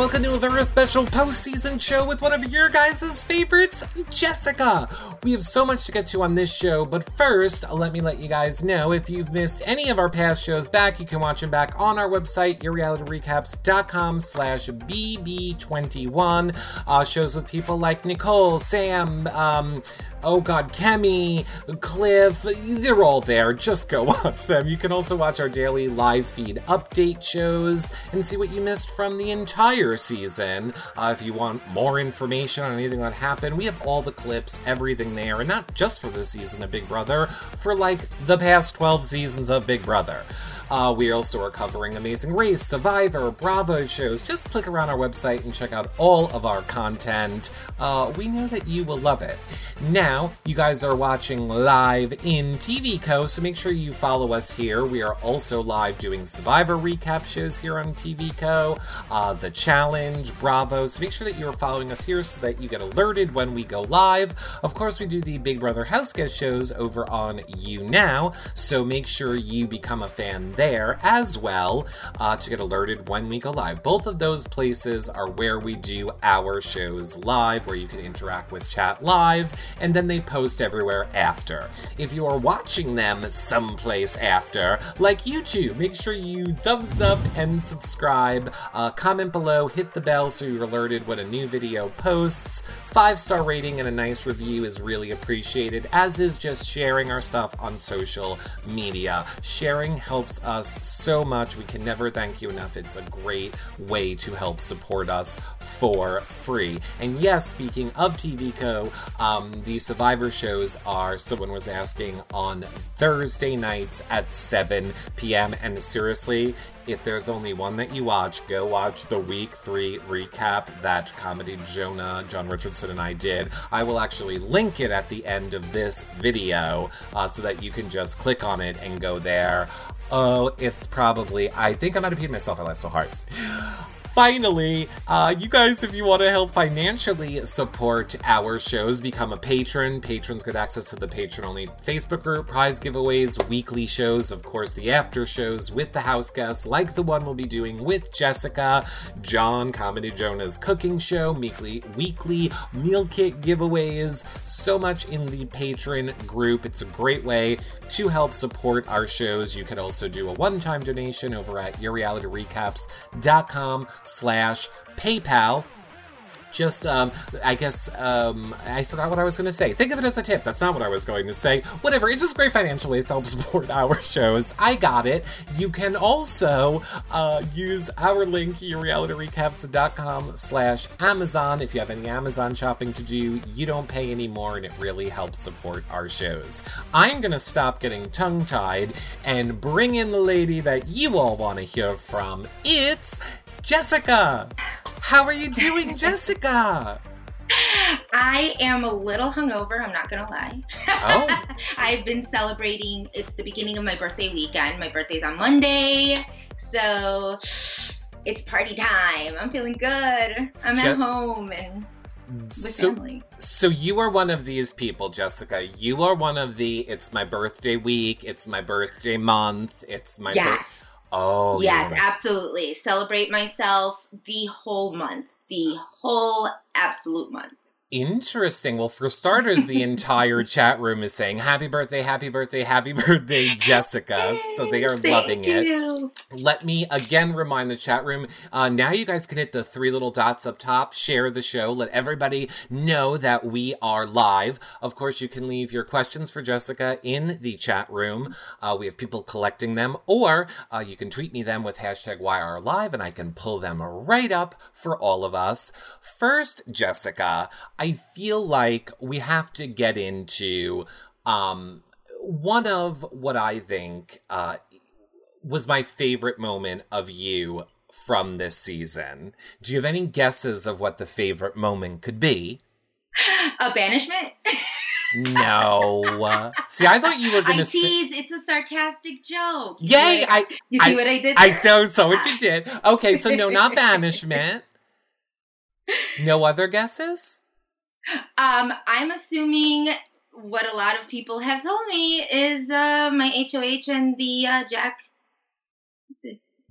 welcome to a very special postseason show with one of your guys' favorites, Jessica. We have so much to get to on this show, but first, let me let you guys know if you've missed any of our past shows back, you can watch them back on our website, yourrealityrecaps.com slash bb21. Uh, shows with people like Nicole, Sam, um, oh god, Kemi, Cliff, they're all there. Just go watch them. You can also watch our daily live feed update shows and see what you missed from the entire season. Uh, if you want more information on anything that happened, we have all the clips, everything there, and not just for this season of Big Brother, for like the past 12 seasons of Big Brother. Uh, we also are covering Amazing Race, Survivor, Bravo shows. Just click around our website and check out all of our content. Uh, we know that you will love it. Now, you guys are watching live in TV Co, so make sure you follow us here. We are also live doing Survivor recap shows here on TV Co, uh, The Challenge, Bravo, so make sure that you're following us here so that you get alerted when we go live. Of course, we do the Big Brother House Guest shows over on You Now, so make sure you become a fan there as well uh, to get alerted when we go live. Both of those places are where we do our shows live, where you can interact with chat live, and then they post everywhere after. If you are watching them someplace after, like YouTube, make sure you thumbs up and subscribe. Uh, comment below, hit the bell so you're alerted when a new video posts. Five star rating and a nice review is really appreciated, as is just sharing our stuff on social media. Sharing helps us so much. We can never thank you enough. It's a great way to help support us for free. And yes, speaking of TV Co, um, the Survivor shows are, someone was asking, on Thursday nights at 7 p.m. And seriously, if there's only one that you watch, go watch the week three recap that Comedy Jonah, John Richardson, and I did. I will actually link it at the end of this video uh, so that you can just click on it and go there. Oh, it's probably, I think I might have peed myself. I laughed so hard. Finally, uh, you guys, if you want to help financially support our shows, become a patron. Patrons get access to the patron only Facebook group, prize giveaways, weekly shows, of course, the after shows with the house guests, like the one we'll be doing with Jessica, John, Comedy Jonah's cooking show, weekly, weekly meal kit giveaways, so much in the patron group. It's a great way to help support our shows. You can also do a one time donation over at yourrealityrecaps.com slash PayPal. Just, um, I guess, um, I forgot what I was going to say. Think of it as a tip. That's not what I was going to say. Whatever. It's just great financial ways to help support our shows. I got it. You can also, uh, use our link, yourrealityrecaps.com slash Amazon. If you have any Amazon shopping to do, you don't pay anymore and it really helps support our shows. I'm going to stop getting tongue tied and bring in the lady that you all want to hear from. It's Jessica! How are you doing, Jessica? I am a little hungover, I'm not gonna lie. Oh. I've been celebrating, it's the beginning of my birthday weekend. My birthday's on Monday, so it's party time. I'm feeling good. I'm Je- at home and with So, family. so you are one of these people, Jessica. You are one of the. It's my birthday week. It's my birthday month. It's my. bir- Yes. Oh. yes, you're- absolutely. Celebrate myself the whole month. The whole absolute month. Interesting. Well, for starters, the entire chat room is saying "Happy birthday, happy birthday, happy birthday, Jessica." So they are loving it. you. Let me again remind the chat room. Uh, now you guys can hit the three little dots up top, share the show, let everybody know that we are live. Of course, you can leave your questions for Jessica in the chat room. Uh, we have people collecting them, or uh, you can tweet me them with hashtag YRLive and I can pull them right up for all of us. First, Jessica, I feel like we have to get into um, one of what I think uh, was my favorite moment of you from this season. Do you have any guesses of what the favorite moment could be? A banishment? No. See, I thought you were going to say. tease. It's a sarcastic joke. You Yay! see I you see I- what I did? I saw, so so what you did. Okay, so no, not banishment. No other guesses? Um, I'm assuming what a lot of people have told me is uh, my HOH and the uh, Jack.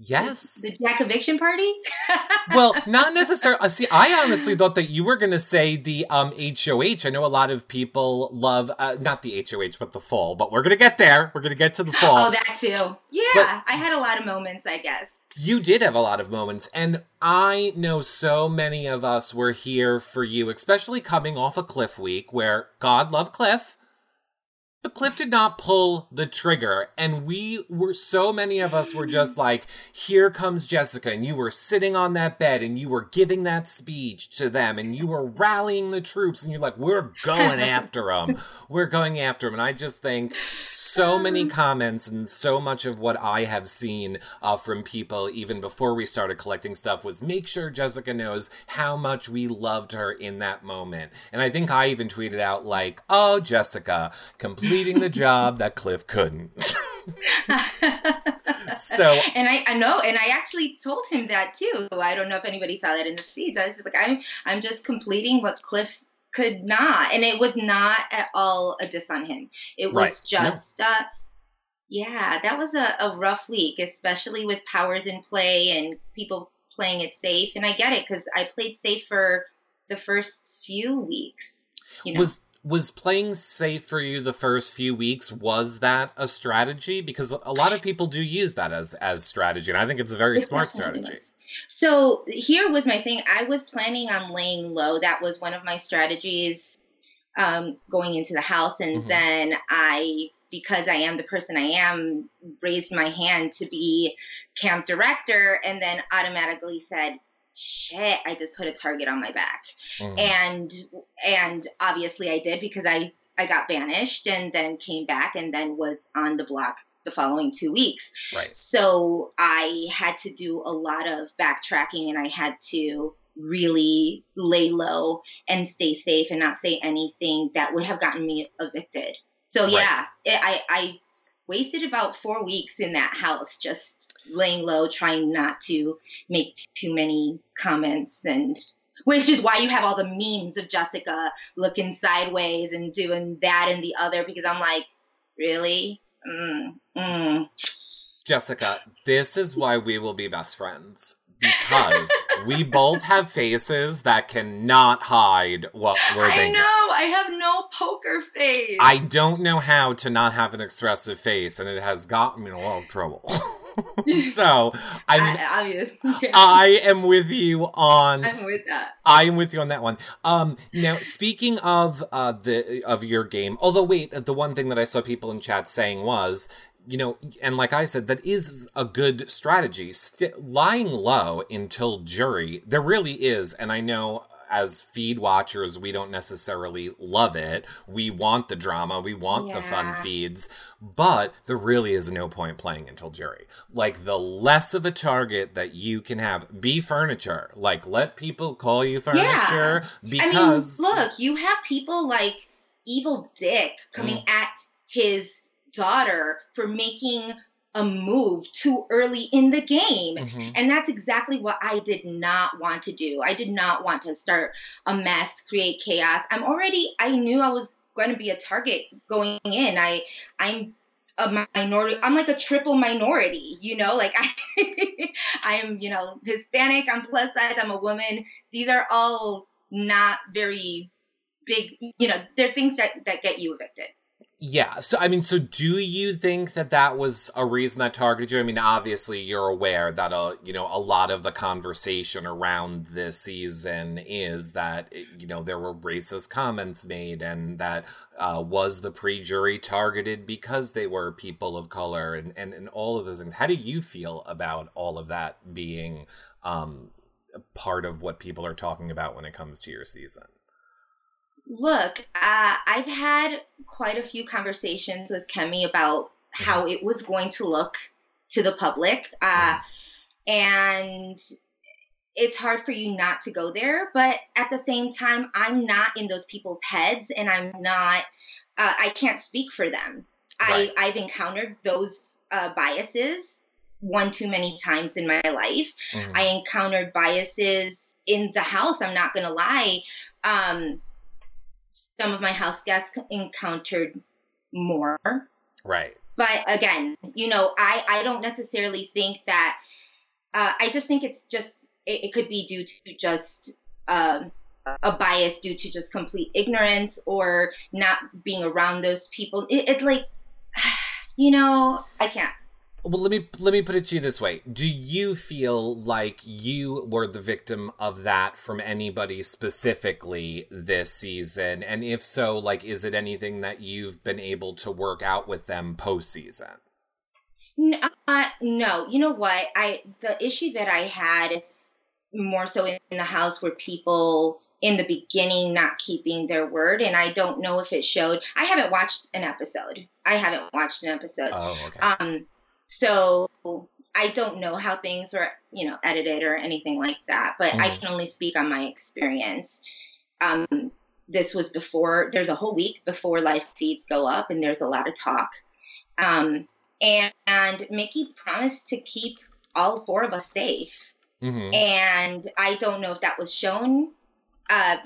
Yes. The Jack eviction party? well, not necessarily. Uh, see, I honestly thought that you were going to say the um, HOH. I know a lot of people love, uh, not the HOH, but the fall, but we're going to get there. We're going to get to the fall. Oh, that too. Yeah, but I had a lot of moments, I guess. You did have a lot of moments, and I know so many of us were here for you, especially coming off a Cliff week where God love Cliff but Cliff did not pull the trigger. And we were, so many of us were just like, here comes Jessica. And you were sitting on that bed and you were giving that speech to them and you were rallying the troops. And you're like, we're going after them. We're going after them. And I just think so many comments and so much of what I have seen uh, from people, even before we started collecting stuff, was make sure Jessica knows how much we loved her in that moment. And I think I even tweeted out, like, oh, Jessica, completely completing the job that Cliff couldn't. so and I, I know and I actually told him that too. I don't know if anybody saw that in the feeds. I was just like I'm I'm just completing what Cliff could not. And it was not at all a diss on him. It was right. just no. uh yeah, that was a, a rough week, especially with powers in play and people playing it safe. And I get it because I played safe for the first few weeks. You know? Was was playing safe for you the first few weeks was that a strategy? Because a lot of people do use that as as strategy and i think it's a very it smart strategy. So here was my thing. I was planning on laying low. That was one of my strategies um, going into the house and mm-hmm. then i because i am the person i am raised my hand to be camp director and then automatically said shit, I just put a target on my back. Mm. And and obviously I did because I I got banished and then came back and then was on the block the following two weeks. Right. So I had to do a lot of backtracking and I had to really lay low and stay safe and not say anything that would have gotten me evicted. So right. yeah, it, I I wasted about four weeks in that house just laying low, trying not to make too many comments and which is why you have all the memes of Jessica looking sideways and doing that and the other because I'm like, really? Mm, mm. Jessica, this is why we will be best friends because we both have faces that cannot hide what we're thinking. I know. I have no poker face. I don't know how to not have an expressive face, and it has gotten me in a lot of trouble. so I mean, I, I am with you on. I'm with that. I am with you on that one. Um, now speaking of uh the of your game, although wait, the one thing that I saw people in chat saying was you know, and like I said, that is a good strategy. St- lying low until jury, there really is. And I know as feed watchers, we don't necessarily love it. We want the drama, we want yeah. the fun feeds, but there really is no point playing until jury. Like, the less of a target that you can have, be furniture. Like, let people call you furniture yeah. because. I mean, look, you have people like Evil Dick coming mm. at his daughter for making a move too early in the game. Mm-hmm. And that's exactly what I did not want to do. I did not want to start a mess, create chaos. I'm already I knew I was going to be a target going in. I I'm a minority i'm like a triple minority you know like i i'm you know hispanic i'm plus size i'm a woman these are all not very big you know they're things that that get you evicted yeah. So, I mean, so do you think that that was a reason that targeted you? I mean, obviously, you're aware that, uh, you know, a lot of the conversation around this season is that, you know, there were racist comments made and that uh, was the pre jury targeted because they were people of color and, and, and all of those things. How do you feel about all of that being um, part of what people are talking about when it comes to your season? Look, uh, I've had quite a few conversations with Kemi about how it was going to look to the public. Uh, and it's hard for you not to go there. But at the same time, I'm not in those people's heads and I'm not, uh, I can't speak for them. Right. I, I've encountered those uh, biases one too many times in my life. Mm-hmm. I encountered biases in the house, I'm not going to lie. Um, some of my house guests encountered more. Right. But again, you know, I I don't necessarily think that uh, I just think it's just it, it could be due to just um, a bias due to just complete ignorance or not being around those people. It, it's like, you know, I can't. Well, let me let me put it to you this way: Do you feel like you were the victim of that from anybody specifically this season? And if so, like, is it anything that you've been able to work out with them postseason? Uh, no, you know what? I the issue that I had more so in the house were people in the beginning not keeping their word and i don't know if it showed i haven't watched an episode i haven't watched an episode oh, okay. um so i don't know how things were you know edited or anything like that but mm. i can only speak on my experience um this was before there's a whole week before live feeds go up and there's a lot of talk um and, and michie promised to keep all four of us safe mm-hmm. and i don't know if that was shown uh,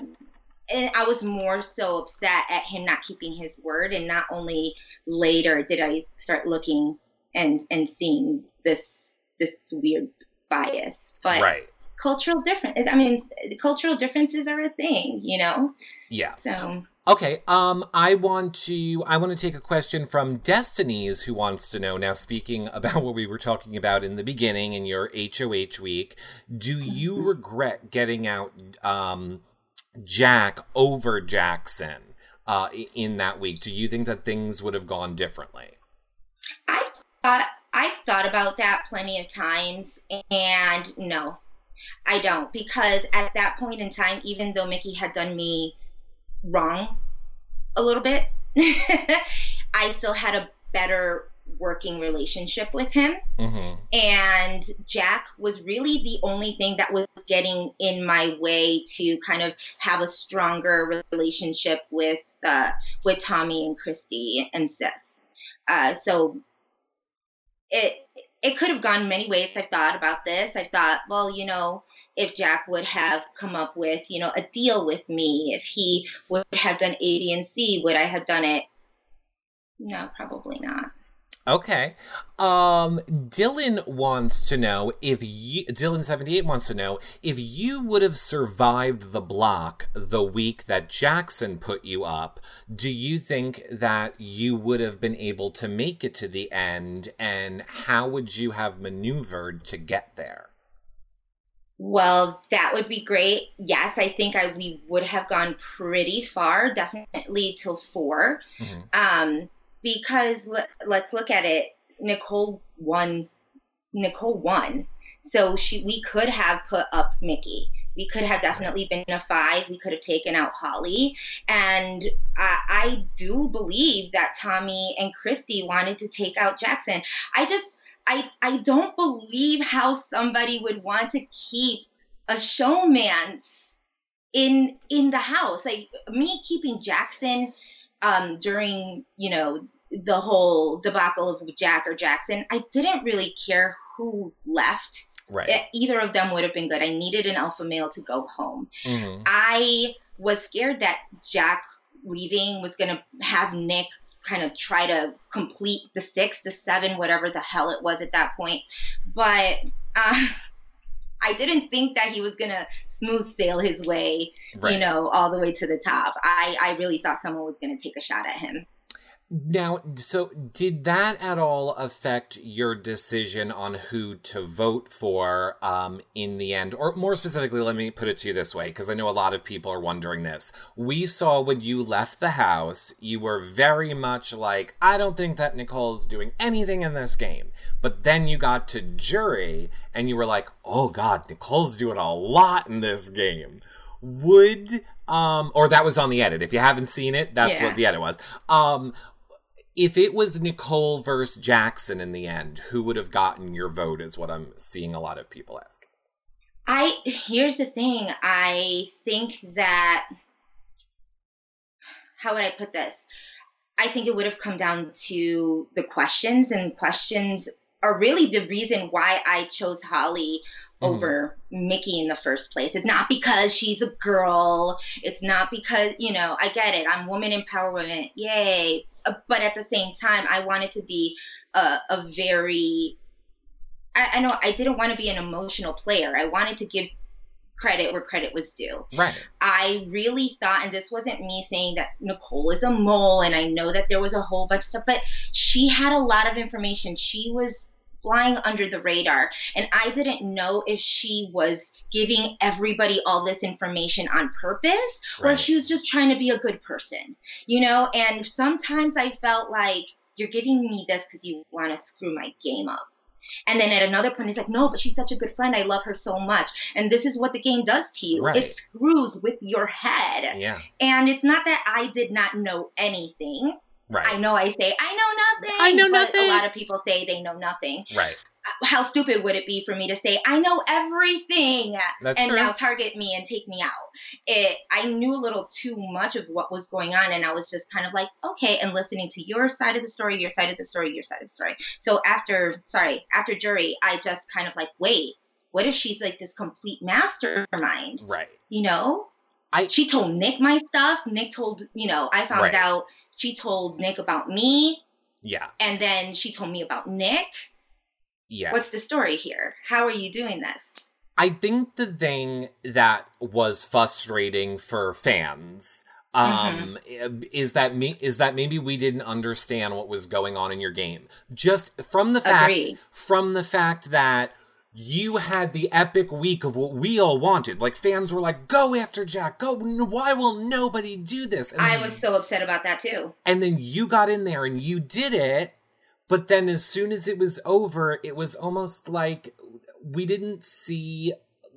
and I was more so upset at him not keeping his word. And not only later did I start looking and and seeing this this weird bias, but right. cultural difference. I mean, cultural differences are a thing, you know. Yeah. So. Okay, um, I want to I want to take a question from Destinies who wants to know. Now, speaking about what we were talking about in the beginning in your HOH week, do you mm-hmm. regret getting out um Jack over Jackson uh, in that week? Do you think that things would have gone differently? I thought I've thought about that plenty of times, and no, I don't because at that point in time, even though Michie had done me wrong a little bit, I still had a better working relationship with him. Mm-hmm. And Jack was really the only thing that was getting in my way to kind of have a stronger relationship with uh, with Tommy and Christie and Sis. Uh, so it it could have gone many ways. I've thought about this. I thought, well, you know, if Jack would have come up with, you know, a deal with me, if he would have done A, B, and C, would I have done it? No, probably not. Okay. Um Dylan wants to know if you Dylan78 wants to know if you would have survived the block the week that Jackson put you up, do you think that you would have been able to make it to the end and how would you have maneuvered to get there? Well, that would be great. Yes, I think I we would have gone pretty far, definitely till 4. Mm-hmm. Um because let, let's look at it. Nicole won. Nicole won. So she, we could have put up Michie. We could have definitely been a five. We could have taken out Holly. And I, I do believe that Tommy and Christie wanted to take out Jackson. I just, I, I don't believe how somebody would want to keep a showmance in in the house. Like me keeping Jackson um, during you know the whole debacle of Jack or Jackson, I didn't really care who left. Right. It, either of them would have been good. I needed an alpha male to go home. Mm-hmm. I was scared that Jack leaving was going to have Nick kind of try to complete the six, the seven, whatever the hell it was at that point. But uh, I didn't think that he was going to smooth sail his way, right. you know, all the way to the top. I, I really thought someone was going to take a shot at him. Now, so did that at all affect your decision on who to vote for um, in the end? Or more specifically, let me put it to you this way, because I know a lot of people are wondering this. We saw when you left the house, you were very much like, I don't think that Nicole's doing anything in this game. But then you got to jury, and you were like, oh God, Nicole's doing a lot in this game. Would um or that was on the edit if you haven't seen it that's yeah. what the edit was um if it was Nicole versus Jackson in the end, who would have gotten your vote? Is what I'm seeing a lot of people asking. I here's the thing. I think that how would I put this? I think it would have come down to the questions, and questions are really the reason why I chose Holly mm-hmm. over mm-hmm. Michie in the first place. It's not because she's a girl. It's not because, you know, I get it. I'm woman empowerment. Yay. Uh, but at the same time, I wanted to be a, a very I, I know I didn't want to be an emotional player. I wanted to give credit where credit was due. Right. I really thought, and this wasn't me saying that Nicole is a mole, and I know that there was a whole bunch of stuff, but she had a lot of information. She was flying under the radar, and I didn't know if she was giving everybody all this information on purpose or if she was just trying to be a good person, you know? And sometimes I felt like you're giving me this because you want to screw my game up. And then at another point, it's like, no, but she's such a good friend. I love her so much. And this is what the game does to you Right. it screws with your head. Yeah. And it's not that I did not know anything. Right. I know I say, I know nothing. I know nothing. A lot of people say they know nothing. right. Uh, how stupid would it be for me to say, I know everything? That's and true. now target me and take me out. It I knew a little too much of what was going on and I was just kind of like, okay, and listening to your side of the story, your side of the story, your side of the story. So after sorry, after jury, I just kind of like, wait, what if she's like this complete mastermind? right. You know? I- she told Nick my stuff. Nick told, you know, I found Right. out she told Nick about me Yeah. and then she told me about Nick. Yeah. What's the story here? How are you doing this? I think the thing that was frustrating for fans um is that me is that maybe we didn't understand what was going on in your game just from the fact Agreed. from the fact that you had the epic week of what we all wanted. Like fans were like go after jack. Go why will nobody do this? And I was so upset about that too. and then you got in there and you did it but then as soon as it was over it was almost like we didn't see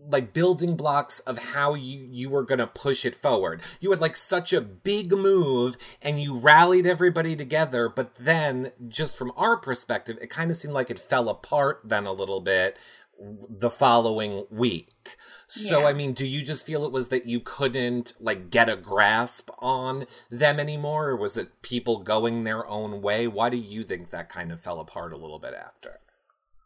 like building blocks of how you you were going to push it forward. You had like such a big move and you rallied everybody together but then just from our perspective it kind of seemed like it fell apart then a little bit the following week so Yeah. i mean do you just feel it was that you couldn't like get a grasp on them anymore or was it people going their own way why do you think that kind of fell apart a little bit after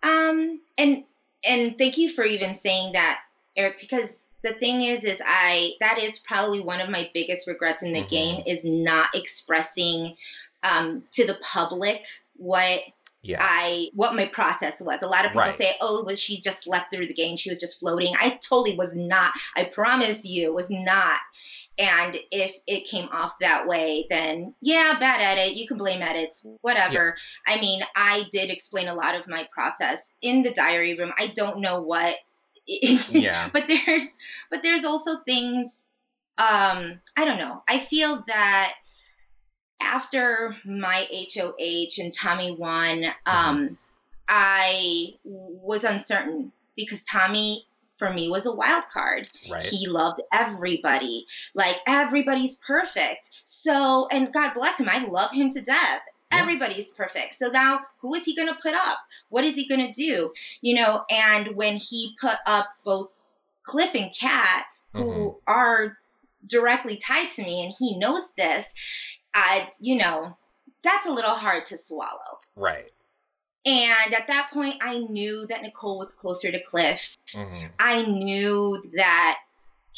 Um, and and thank you for even saying that, Eric, because the thing is, is I that is probably one of my biggest regrets in the Mhm. game is not expressing um, to the public what yeah I what my process was. A lot of people Right. say, "Oh, was she just left through the game? She was just floating." I totally was not. I promise you, was not. And if it came off that way, then yeah, bad edit. You can blame edits, whatever. I mean, I did explain a lot of my process in the diary room. I don't know what. yeah but there's but there's also things um i don't know i feel that after my hoh and tommy won um i was uncertain because tommy for me was a wild card. Right. He loved everybody. Like everybody's perfect. So and god bless him i love him to death. Yeah. everybody's perfect. So now who is he going to put up? What is he going to do? You know and when he put up both cliff and kat who Mhm. are directly tied to me and he knows this i you know that's a little hard to swallow right and at that point i knew that nicole was closer to cliff hmm I knew that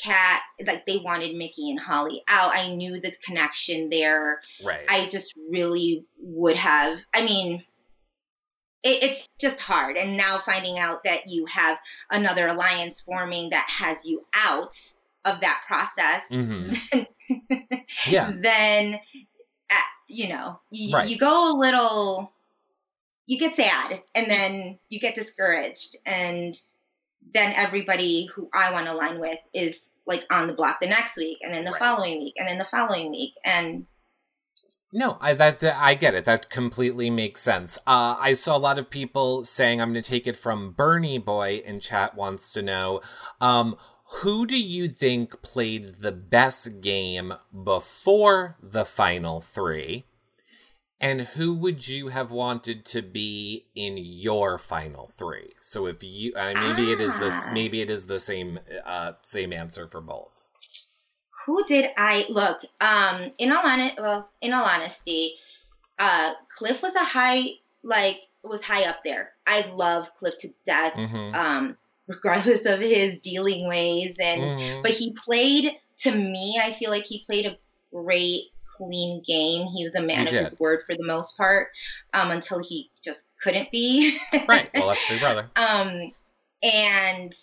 Kat, like they wanted Michie and Holly out. I knew the connection there. right I just really would have. I mean, it, it's just hard. And now finding out that you have another alliance forming that has you out of that process, hmm yeah then, uh, you know, you, Right. you go a little, you get sad and then you get discouraged. And then everybody who I want to align with is like on the block the next week and then the Right. following week and then the following week. And No, I that, that- I get it. That completely makes sense. Uh, I saw a lot of people saying I'm going to take it from Bernie Boy in chat wants to know, um, who do you think played the best game before the final three, and who would you have wanted to be in your final three? So if you, maybe it is this, Ah. maybe it is the same, uh, same answer for both. who did I look? Um, in all honest, well, in all honesty, uh, Cliff was a high, like was high up there. I love Cliff to death. Mm-hmm. Um, regardless of his dealing ways and Mhm. but he played to me i feel like he played a great clean game. He was a man he of did. his word for the most part, um, until he just couldn't be. right. Well, that's Big Brother. Um, and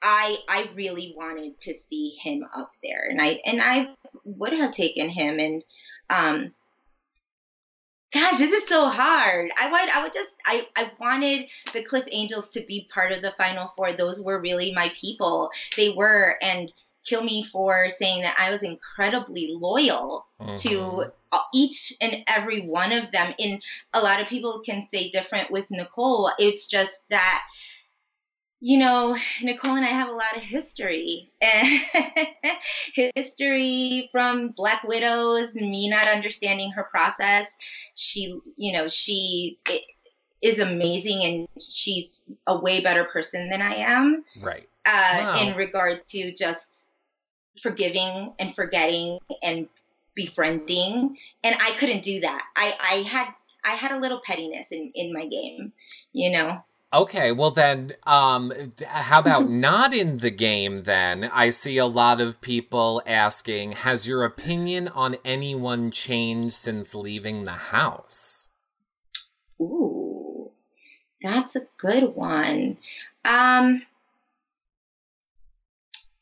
I I really wanted to see him up there, and I and I would have taken him, and um, gosh, this is so hard. I would I would just I I wanted the Cliff Angels to be part of the Final Four. Those were really my people. They were, and kill me for saying that I was incredibly loyal mm-hmm. to each and every one of them. And a lot of people can say different with Nicole. It's just that you know, Nicole and I have a lot of history. history from Black Widows, me not understanding her process. She, you know, she is amazing and she's a way better person than I am. Right. Uh, wow. In regard to just forgiving and forgetting and befriending. And I couldn't do that. I, I had I had a little pettiness in, in my game, you know. Okay, well then, um, how about not in the game then? I see a lot of people asking, has your opinion on anyone changed since leaving the house? Ooh, that's a good one. Um,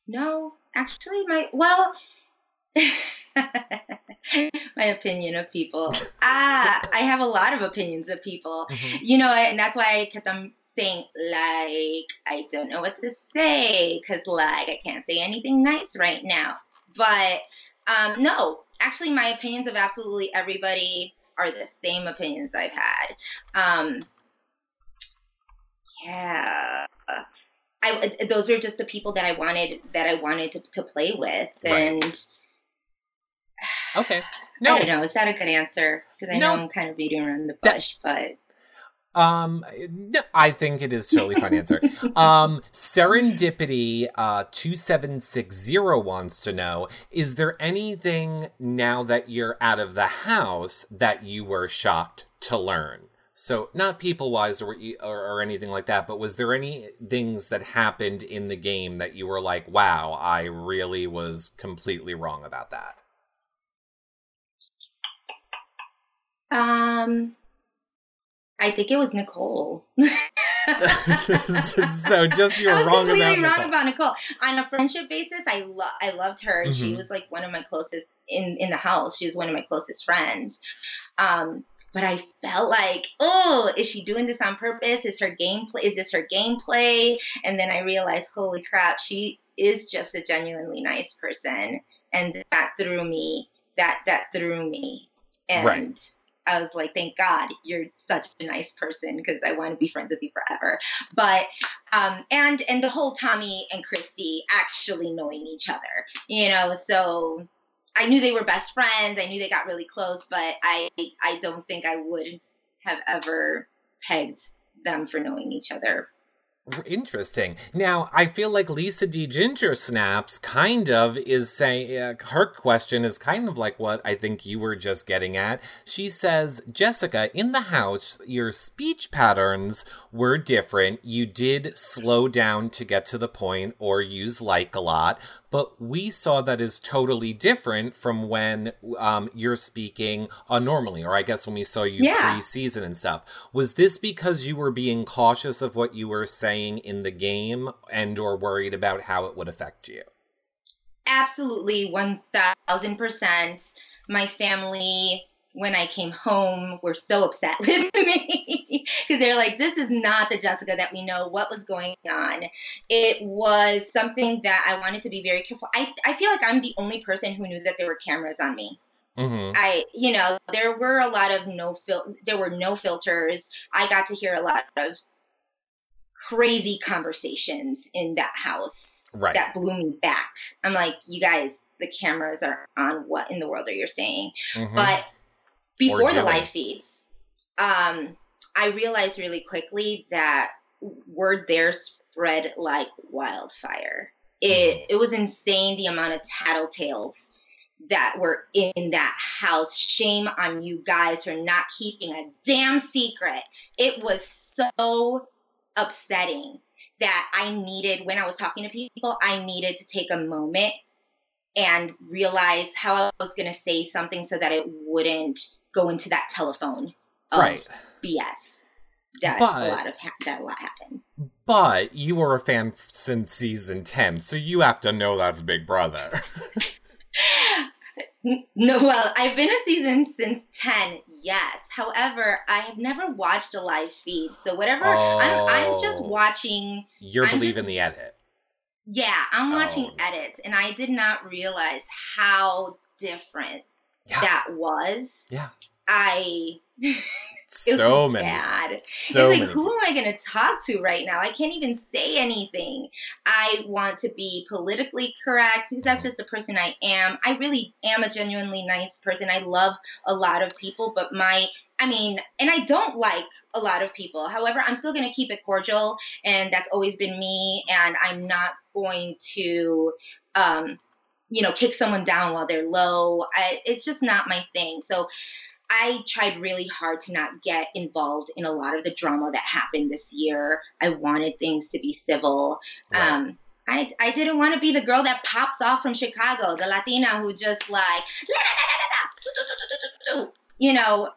no, actually, my, well, my opinion of people. Ah, I have a lot of opinions of people. Mm-hmm. You know, and that's why I kept on saying like I don't know what to say because like I can't say anything nice right now. But um, no, actually, my opinions of absolutely everybody are the same opinions I've had. Um, yeah. I, those are just the people that I wanted that I wanted to, to play with, and right. Okay. No. I don't know. Is that a good answer? Because I no, know I'm kind of beating around the bush, that, but. Um, I think it is totally fine answer. Um, Serendipity uh, 2760 wants to know Is there anything now that you're out of the house that you were shocked to learn? So, not people wise or, or, or anything like that, but was there any things that happened in the game that you were like, wow, I really was completely wrong about that? Um, I think it was Nicole. so just you're wrong about wrong Nicole. about Nicole. On a friendship basis, I I loved her. Mm-hmm. She was like one of my closest in in the house. She was one of my closest friends. Um, but I felt like, oh, is she doing this on purpose? Is her gameplay? Is this her gameplay? And then I realized, holy crap, she is just a genuinely nice person, and that threw me. That that threw me. And right I was like, thank God you're such a nice person because I want to be friends with you forever. But um, and and the whole Tommy and Christie actually knowing each other, you know, so I knew they were best friends. I knew they got really close, but I I don't think I would have ever pegged them for knowing each other Interesting. Now, I feel like Lisa D. Ginger Snaps kind of is saying, uh, her question is kind of like what I think you were just getting at. She says, Jessica, in the house, your speech patterns were different. You did slow down to get to the point or use like a lot, but we saw that as totally different from when um, you're speaking uh, normally, or I guess when we saw you yeah. pre-season and stuff. Was this because you were being cautious of what you were saying in the game and or worried about how it would affect you? Absolutely, 1000%. My family when I came home were so upset with me because they're like, this is not the Jessica that we know. What was going on? It was something that I wanted to be very careful. I, I feel like I'm the only person who knew that there were cameras on me. Mm-hmm. I, you know, there were a lot of no fil- there were no filters. I got to hear a lot of crazy conversations in that house right. that blew me back. I'm like, you guys, the cameras are on. What in the world are you saying? Mm-hmm. But before the live feeds, um, I realized really quickly that word there spread like wildfire. It mm-hmm. it was insane the amount of tattletales that were in that house. Shame on you guys for not keeping a damn secret. It was so upsetting that I needed when I was talking to people, I needed to take a moment and realize how I was going to say something so that it wouldn't go into that telephone of Right. BS. That But- a lot of ha- that a lot happened. But you were a fan since season 10, so you have to know that's Big Brother. No, well, I've been a season since 10, yes. However, I have never watched a live feed. So, whatever, I'm, I'm just Oh. watching, You're I'm believing just- the edit. yeah, I'm watching Oh. edits, and I did not realize how different Yeah. that was. Yeah. I. So many. bad. So it's many. like, who am I going to talk to right now? I can't even say anything. I want to be politically correct because that's just the person I am. I really am a genuinely nice person. I love a lot of people, but my, I mean, and I don't like a lot of people. However, I'm still going to keep it cordial, and that's always been me. And I'm not going to, um, you know, kick someone down while they're low. I, it's just not my thing. So, I tried really hard to not get involved in a lot of the drama that happened this year. I wanted things to be civil. Right. Um, I, I didn't want to be the girl that pops off from Chicago, the Latina who just like, you know,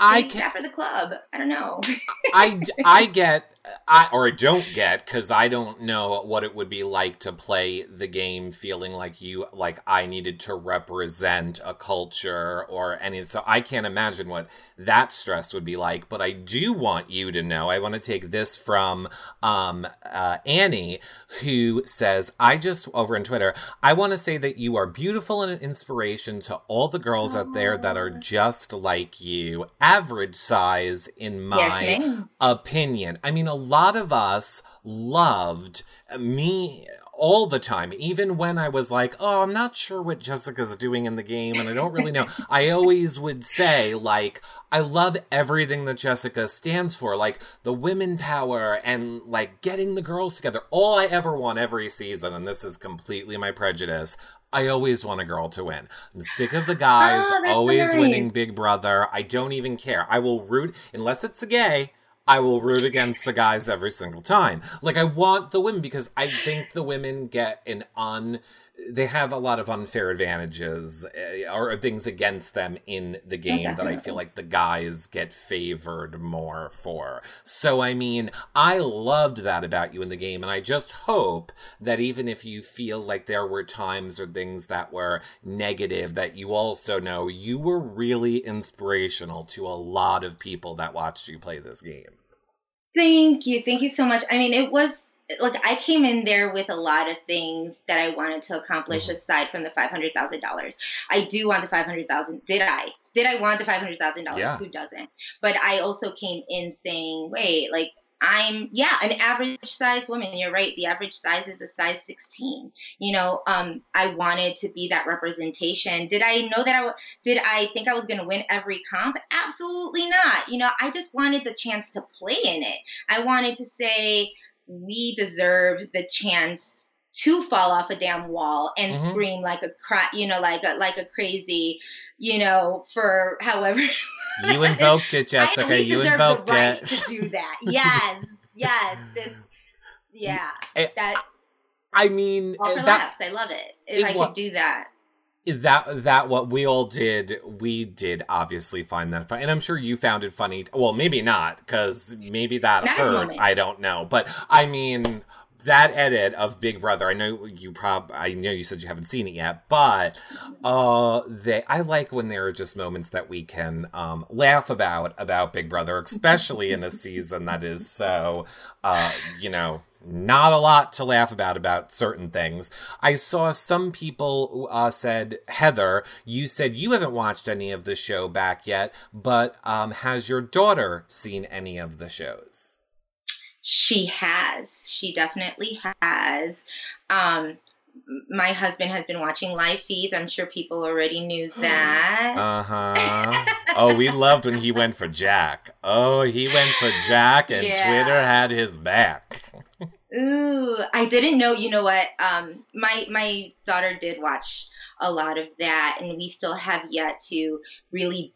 I can that for the club. I don't know. I, I get I or I don't get because I don't know what it would be like to play the game feeling like you like I needed to represent a culture or any so I can't imagine what that stress would be like but I do want you to know I want to take this from um uh, Annie who says I just over on Twitter I want to say that you are beautiful and an inspiration to all the girls out there that are just like you average size in my yes, opinion. I mean, a lot of us loved me all the time, even when I was like, oh, I'm not sure what Jessica's doing in the game and I don't really know. I always would say, like, I love everything that Jessica stands for, like the women power and like getting the girls together. All I ever want every season, and this is completely my prejudice. I always want a girl to win. I'm sick of the oh, guys Oh, always nice. winning Big Brother. I don't even care. I will root, unless it's a gay, I will root against the guys every single time. Like, I want the women because I think the women get an un. They have a lot of unfair advantages uh, or things against them in the game that I feel like the guys get favored more for. So, I mean, I loved that about you in the game, and I just hope that even if you feel like there were times or things that were negative, that you also know you were really inspirational to a lot of people that watched you play this game. Thank you. Thank you so much. I mean, it was like I came in there with a lot of things that I wanted to accomplish Mhm. aside from the five hundred thousand dollars. I do want the five hundred thousand. Did I? Did I want the five hundred thousand Yeah. dollars? Who doesn't? But I also came in saying, wait, like I'm yeah, an average size woman. You're right. The average size is a size 16. You know, um, I wanted to be that representation. Did I know that I w- did I think I was going to win every comp? Absolutely not. You know, I just wanted the chance to play in it. I wanted to say we deserve the chance to fall off a damn wall and Mhm. scream like a cry, you know, like a like a crazy, you know, for however You invoked it, Jessica. You invoked the right it. to do that. Yes, yes, this, yeah. Eh, That I mean, that laughs. I love it. If it I could do that. that that what we all did we did obviously find that funny and i'm sure you found it funny well maybe not because maybe that Not hurt i don't know but i mean that edit of big brother i know you prob i know you said you haven't seen it yet but uh they i like when there are just moments that we can um laugh about about big brother especially in a season that is so uh you know not a lot to laugh about about certain things. I saw some people uh, said, Heather, you said you haven't watched any of the show back yet, but um, has your daughter seen any of the shows? She has. She definitely has. Um, my husband has been watching live feeds. I'm sure people already knew that. Uh huh. oh, we loved when he went for Jack. Oh, he went for Jack, and Yeah. Twitter had his back. Ooh, I didn't know. You know what? Um, my my daughter did watch a lot of that, and we still have yet to really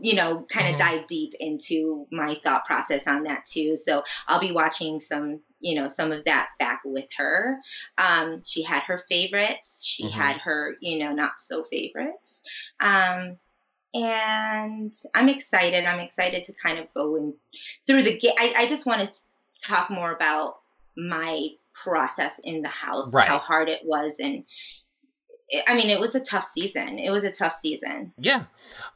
you know, kind of mm-hmm. dive deep into my thought process on that too. So I'll be watching some, you know, some of that back with her. Um, she had her favorites. She mm-hmm. had her, you know, not so favorites. Um, and I'm excited. I'm excited to kind of go in through the gate. I, I just want to talk more about my process in the house, right. how hard it was, and I mean, it was a tough season. It was a tough season. Yeah.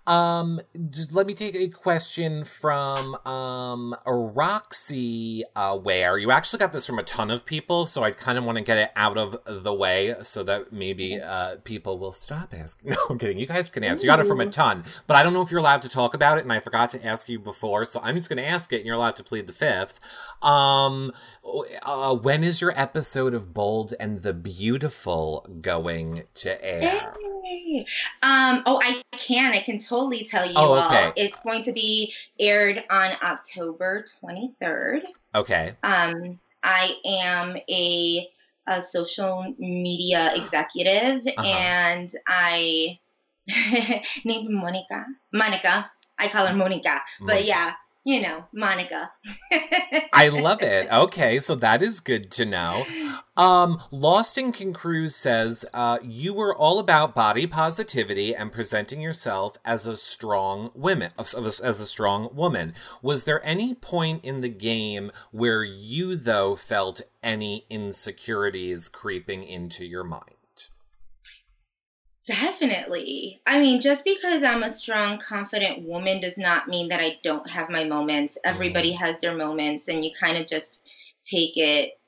Um, just let me take a question from um Roxy uh, Where you actually got this from a ton of people, so I kind of want to get it out of the way so that maybe uh people will stop asking. No, I'm kidding. You guys can ask. You got it from a ton, but I don't know if you're allowed to talk about it, and I forgot to ask you before, so I'm just going to ask it, and you're allowed to plead the fifth. Um, uh, when is your episode of Bold and the Beautiful going to air? Hey. Um, oh, I can. I can totally tell you oh, okay. all. It's going to be aired on October 23rd. Okay. Um, I am a, a social media executive, uh-huh. and I named Monica. Monica. I call her Monica. But yeah, you know, Monica. I love it. Okay, so that is good to know. Um, Lost in Cruise says uh, you were all about body positivity and presenting yourself as a strong woman, as a strong woman. Was there any point in the game where you though felt any insecurities creeping into your mind? Definitely. I mean, just because I'm a strong, confident woman does not mean that I don't have my moments. Everybody mm-hmm. has their moments, and you kind of just take it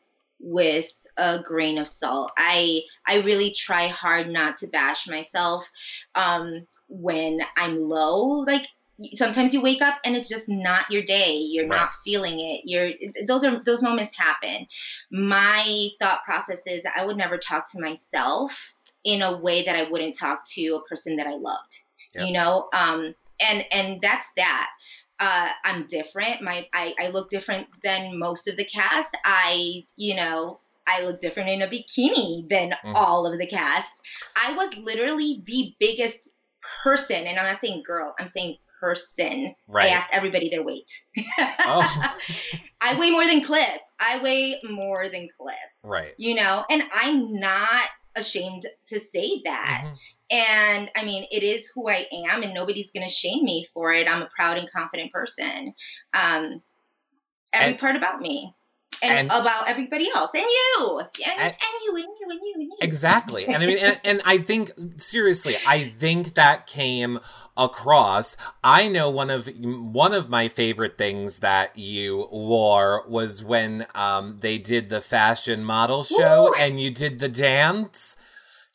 with a grain of salt. I I really try hard not to bash myself um, when I'm low. Like sometimes you wake up and it's just not your day. You're right. not feeling it. You're those are those moments happen. My thought process is I would never talk to myself in a way that I wouldn't talk to a person that I loved. Yep. You know, um, and and that's that. Uh, I'm different. My I, I look different than most of the cast. I you know I look different in a bikini than mm. all of the cast. I was literally the biggest person, and I'm not saying girl. I'm saying person. Right. I asked everybody their weight. oh. I weigh more than Cliff. I weigh more than Cliff. Right. You know, and I'm not ashamed to say that. Mm-hmm. And I mean, it is who I am, and nobody's going to shame me for it. I'm a proud and confident person. Um, every and, part about me. And, and, about everybody else, and you, and, and, and, you, and you, and you, and you. Exactly, and I mean, and, and I think seriously, I think that came across. I know one of one of my favorite things that you wore was when um, they did the fashion model show Ooh. and you did the dance,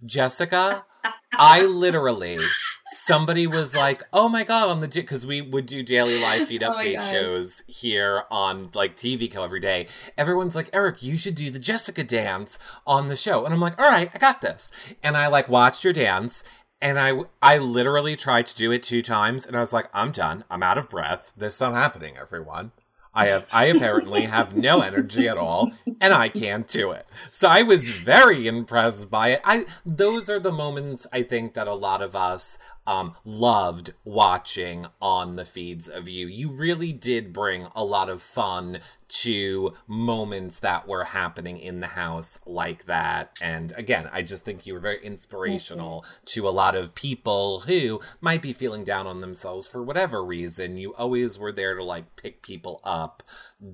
Jessica. I literally somebody was like, "Oh my god!" On the because we would do daily live feed oh update oh shows here on like TV Co every day. Everyone's like, "Eric, you should do the Jessica dance on the show," and I'm like, "All right, I got this." And I like watched your dance, and I I literally tried to do it two times, and I was like, "I'm done. I'm out of breath. This is not happening, everyone." I have I apparently have no energy at all and I can't do it. So I was very impressed by it. I those are the moments I think that a lot of us um, loved watching on the feeds of you. You really did bring a lot of fun to moments that were happening in the house like that. And again, I just think you were very inspirational to a lot of people who might be feeling down on themselves for whatever reason. You always were there to like pick people up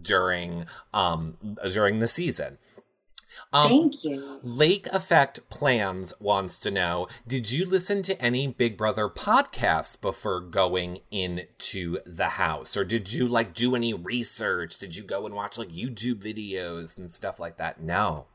during um during the season. Um, Thank you. Lake Effect Plans wants to know Did you listen to any Big Brother podcasts before going into the house? Or did you like do any research? Did you go and watch like YouTube videos and stuff like that? No.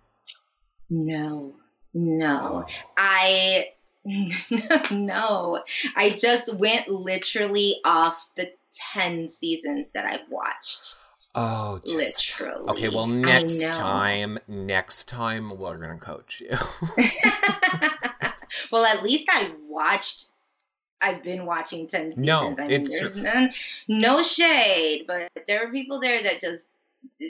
No, no. Oh. I. no, I just went literally off the 10 seasons that I've watched. Oh, just, literally. Okay, well, next time, next time we're gonna coach you. well, at least I watched. I've been watching ten seasons. No, I mean, it's true. None, no shade, but there are people there that just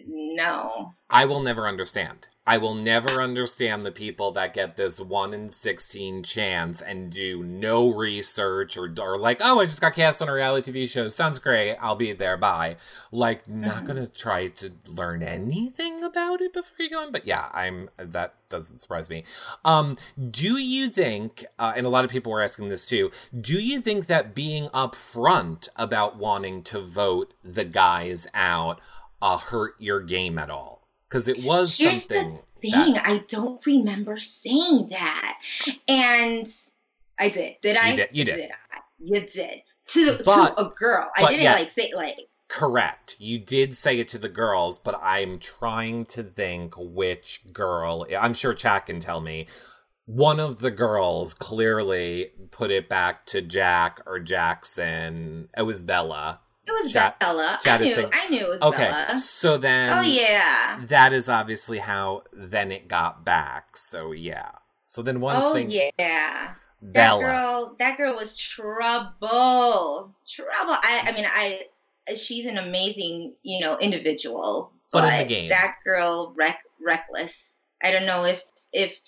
no. I will never understand. I will never understand the people that get this 1 in 16 chance and do no research or are like, oh, I just got cast on a reality TV show. Sounds great. I'll be there. Bye. Like, not Mhm. going to try to learn anything about it before you go in. But yeah, I'm, that doesn't surprise me. Um, do you think, uh, and a lot of people were asking this too, do you think that being upfront about wanting to vote the guys out uh, hurt your game at all? Because it was Here's the something Thing, that I don't remember saying that, and I did. Did I? You did- you did. I? You did to But- to a girl. I didn't yeah. like say like. correct. You did say it to the girls, but I'm trying to think which girl. I'm sure Chat can tell me. One of the girls clearly put it back to Jack or Jackson. It was Bella. It was Chat- Bella. I knew. I knew it was Okay, Bella. so then oh yeah. that is obviously how then it got back. So yeah. So then once oh they yeah. That Bella. girl. That girl was trouble. Trouble. I. I mean, I. She's an amazing, you know, individual. But in the game. that girl wreck, reckless. I don't know if if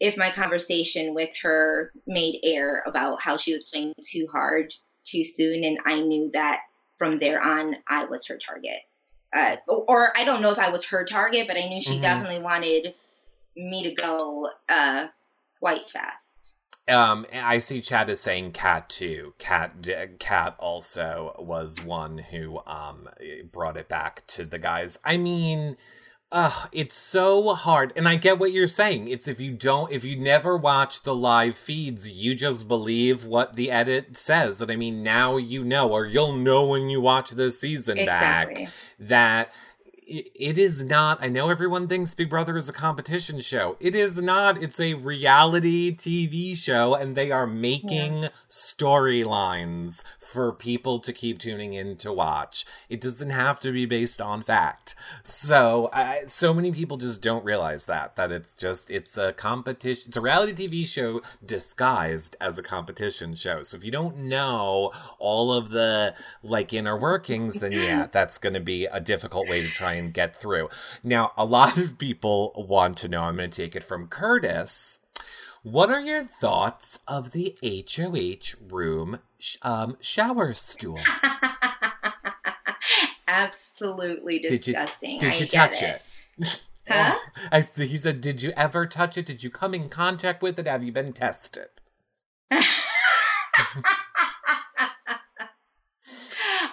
if my conversation with her made air about how she was playing too hard too soon, and I knew that from there on I was her target. Uh, or I don't know if I was her target, but I knew she Mhm. definitely wanted me to go uh, quite fast. Um, I see Chad is saying cat too. Cat, cat also was one who um brought it back to the guys. I mean, ugh, it's so hard, and I get what you're saying. It's if you don't, if you never watch the live feeds, you just believe what the edit says. And I mean, now you know, or you'll know when you watch this season back that it is not i know everyone thinks big brother is a competition show. It is not. It's a reality tv show and they are making storylines for people to keep tuning in to watch. It doesn't have to be based on fact. So I, so many people just don't realize that that it's just it's a competition it's a reality tv show disguised as a competition show. So if you don't know all of the like inner workings then yeah that's going to be a difficult way to try and get through now a lot of people want to know i'm going to take it from curtis what are your thoughts of the HOH room sh- um, shower stool? Absolutely Did you- disgusting. Did I you touch it? Huh? I see. He said, "Did you ever touch it? Did you come in contact with it? Have you been tested?"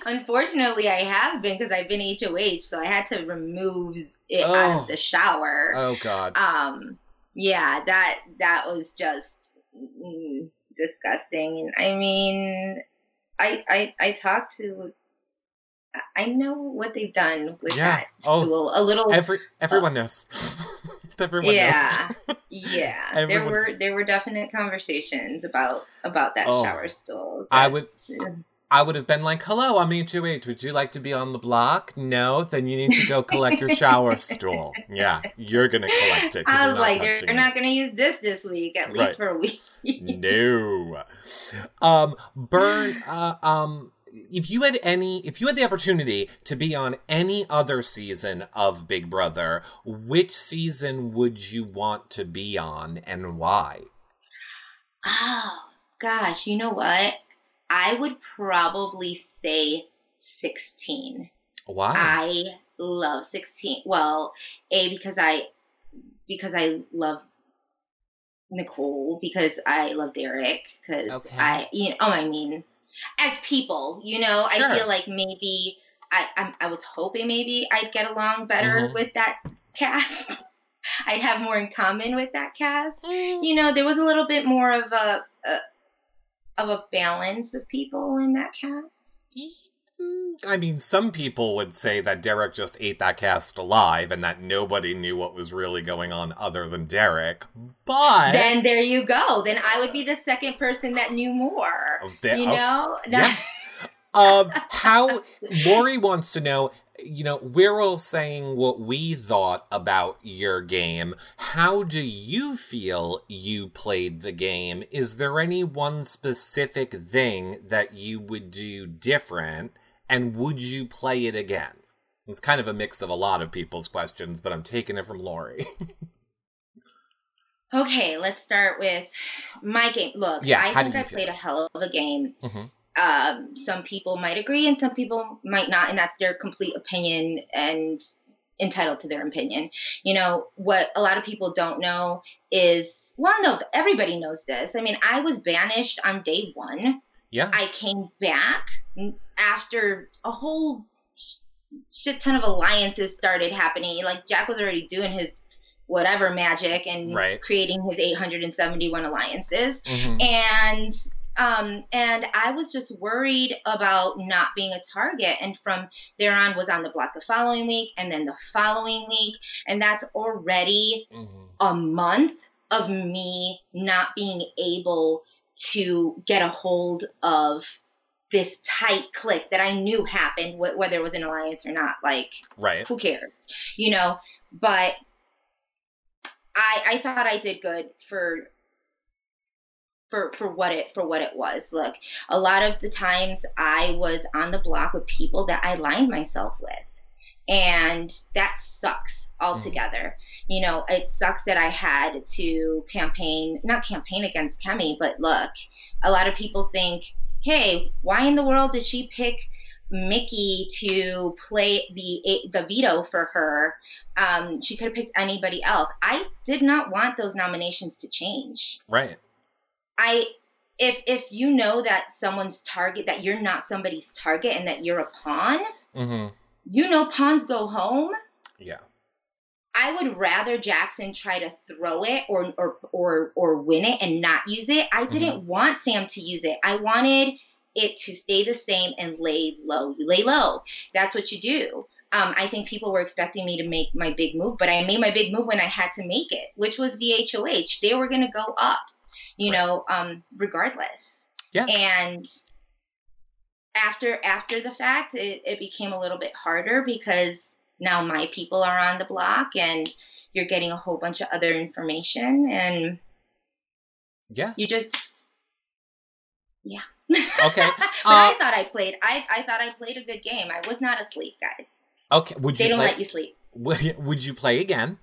Unfortunately, I have been because I've been HOH, so I had to remove it out Oh. of the shower. Oh God. Um, yeah, that that was just mm, disgusting. And I mean, I I I talked to. I know what they've done with Yeah. that Oh, stool. A little, Every everyone knows. everyone yeah, knows. yeah. There were there were definite conversations about about that Oh. shower stool. I would- That's- I would have been like, "Hello, I'm HOH. Would you like to be on the block?" No, then you need to go collect your shower stool. Yeah, you're gonna collect it. I was not like, they're, they're not going to use this this week, at least Right. for a week. no. Um, Burn. Uh, um, if you had any, if you had the opportunity to be on any other season of Big Brother, which season would you want to be on, and why? Oh, gosh, you know what? I would probably say 16. Why? I love 16. Well, A because I because I love Nicole because I love Derek because Okay. I you know oh I mean as people, you know, Sure. I feel like maybe I I'm, I was hoping maybe I'd get along better Mhm. with that cast. I'd have more in common with that cast Mm. you know, there was a little bit more of a, a of a balance of people in that cast. Mm, I mean, some people would say that Derek just ate that cast alive and that nobody knew what was really going on other than Derek. But Then there you go. Then I would be the second person that knew more. Oh, you oh, know? yeah. um, how Lori wants to know. You know, we're all saying what we thought about your game. How do you feel you played the game? Is there any one specific thing that you would do different? And would you play it again? It's kind of a mix of a lot of people's questions, but I'm taking it from Lori. okay, let's start with my game. Look, Yeah, I think I played a hell of a game. Mhm. Um, some people might agree and some people might not, and that's their complete opinion and entitled to their opinion. You know, what a lot of people don't know is well, no, everybody knows this. I mean, I was banished on day one. Yeah. I came back after a whole shit ton of alliances started happening. Like Jack was already doing his whatever magic and Right. creating his 871 alliances, Mhm. and um, and I was just worried about not being a target. And from there on, was on the block the following week, and then the following week, and that's already Mhm. a month of me not being able to get a hold of this tight click that I knew happened, wh- whether it was an alliance or not. Like, Right. who cares, you know? But I I thought I did good for for for what it for what it was. Look, a lot of the times I was on the block with people that I aligned myself with. And that sucks altogether. You know, it sucks that I had to campaign, not campaign against Kemi, but look, a lot of people think, hey, why in the world did she pick Michie to play the the veto for her? Um, she could have picked anybody else. I did not want those nominations to change. Right. I if if you know that someone's target that you're not somebody's target and that you're a pawn, hmm you know pawns go home. Yeah. I would rather Jackson try to throw it or or or or win it and not use it. I didn't want Sam to use it. I wanted it to stay the same and lay low. You lay low. That's what you do. Um, I think people were expecting me to make my big move, but I made my big move when I had to make it, which was the HOH. They were going to go up, you Right. know, um, regardless. Yeah. And after after the fact, it, it became a little bit harder because now my people are on the block and you're getting a whole bunch of other information and Yeah. you just yeah Okay. but Uh, i thought i played I, I thought i played a good game i was not asleep guys Okay. Would they you don't play? let you sleep Would, would you play again?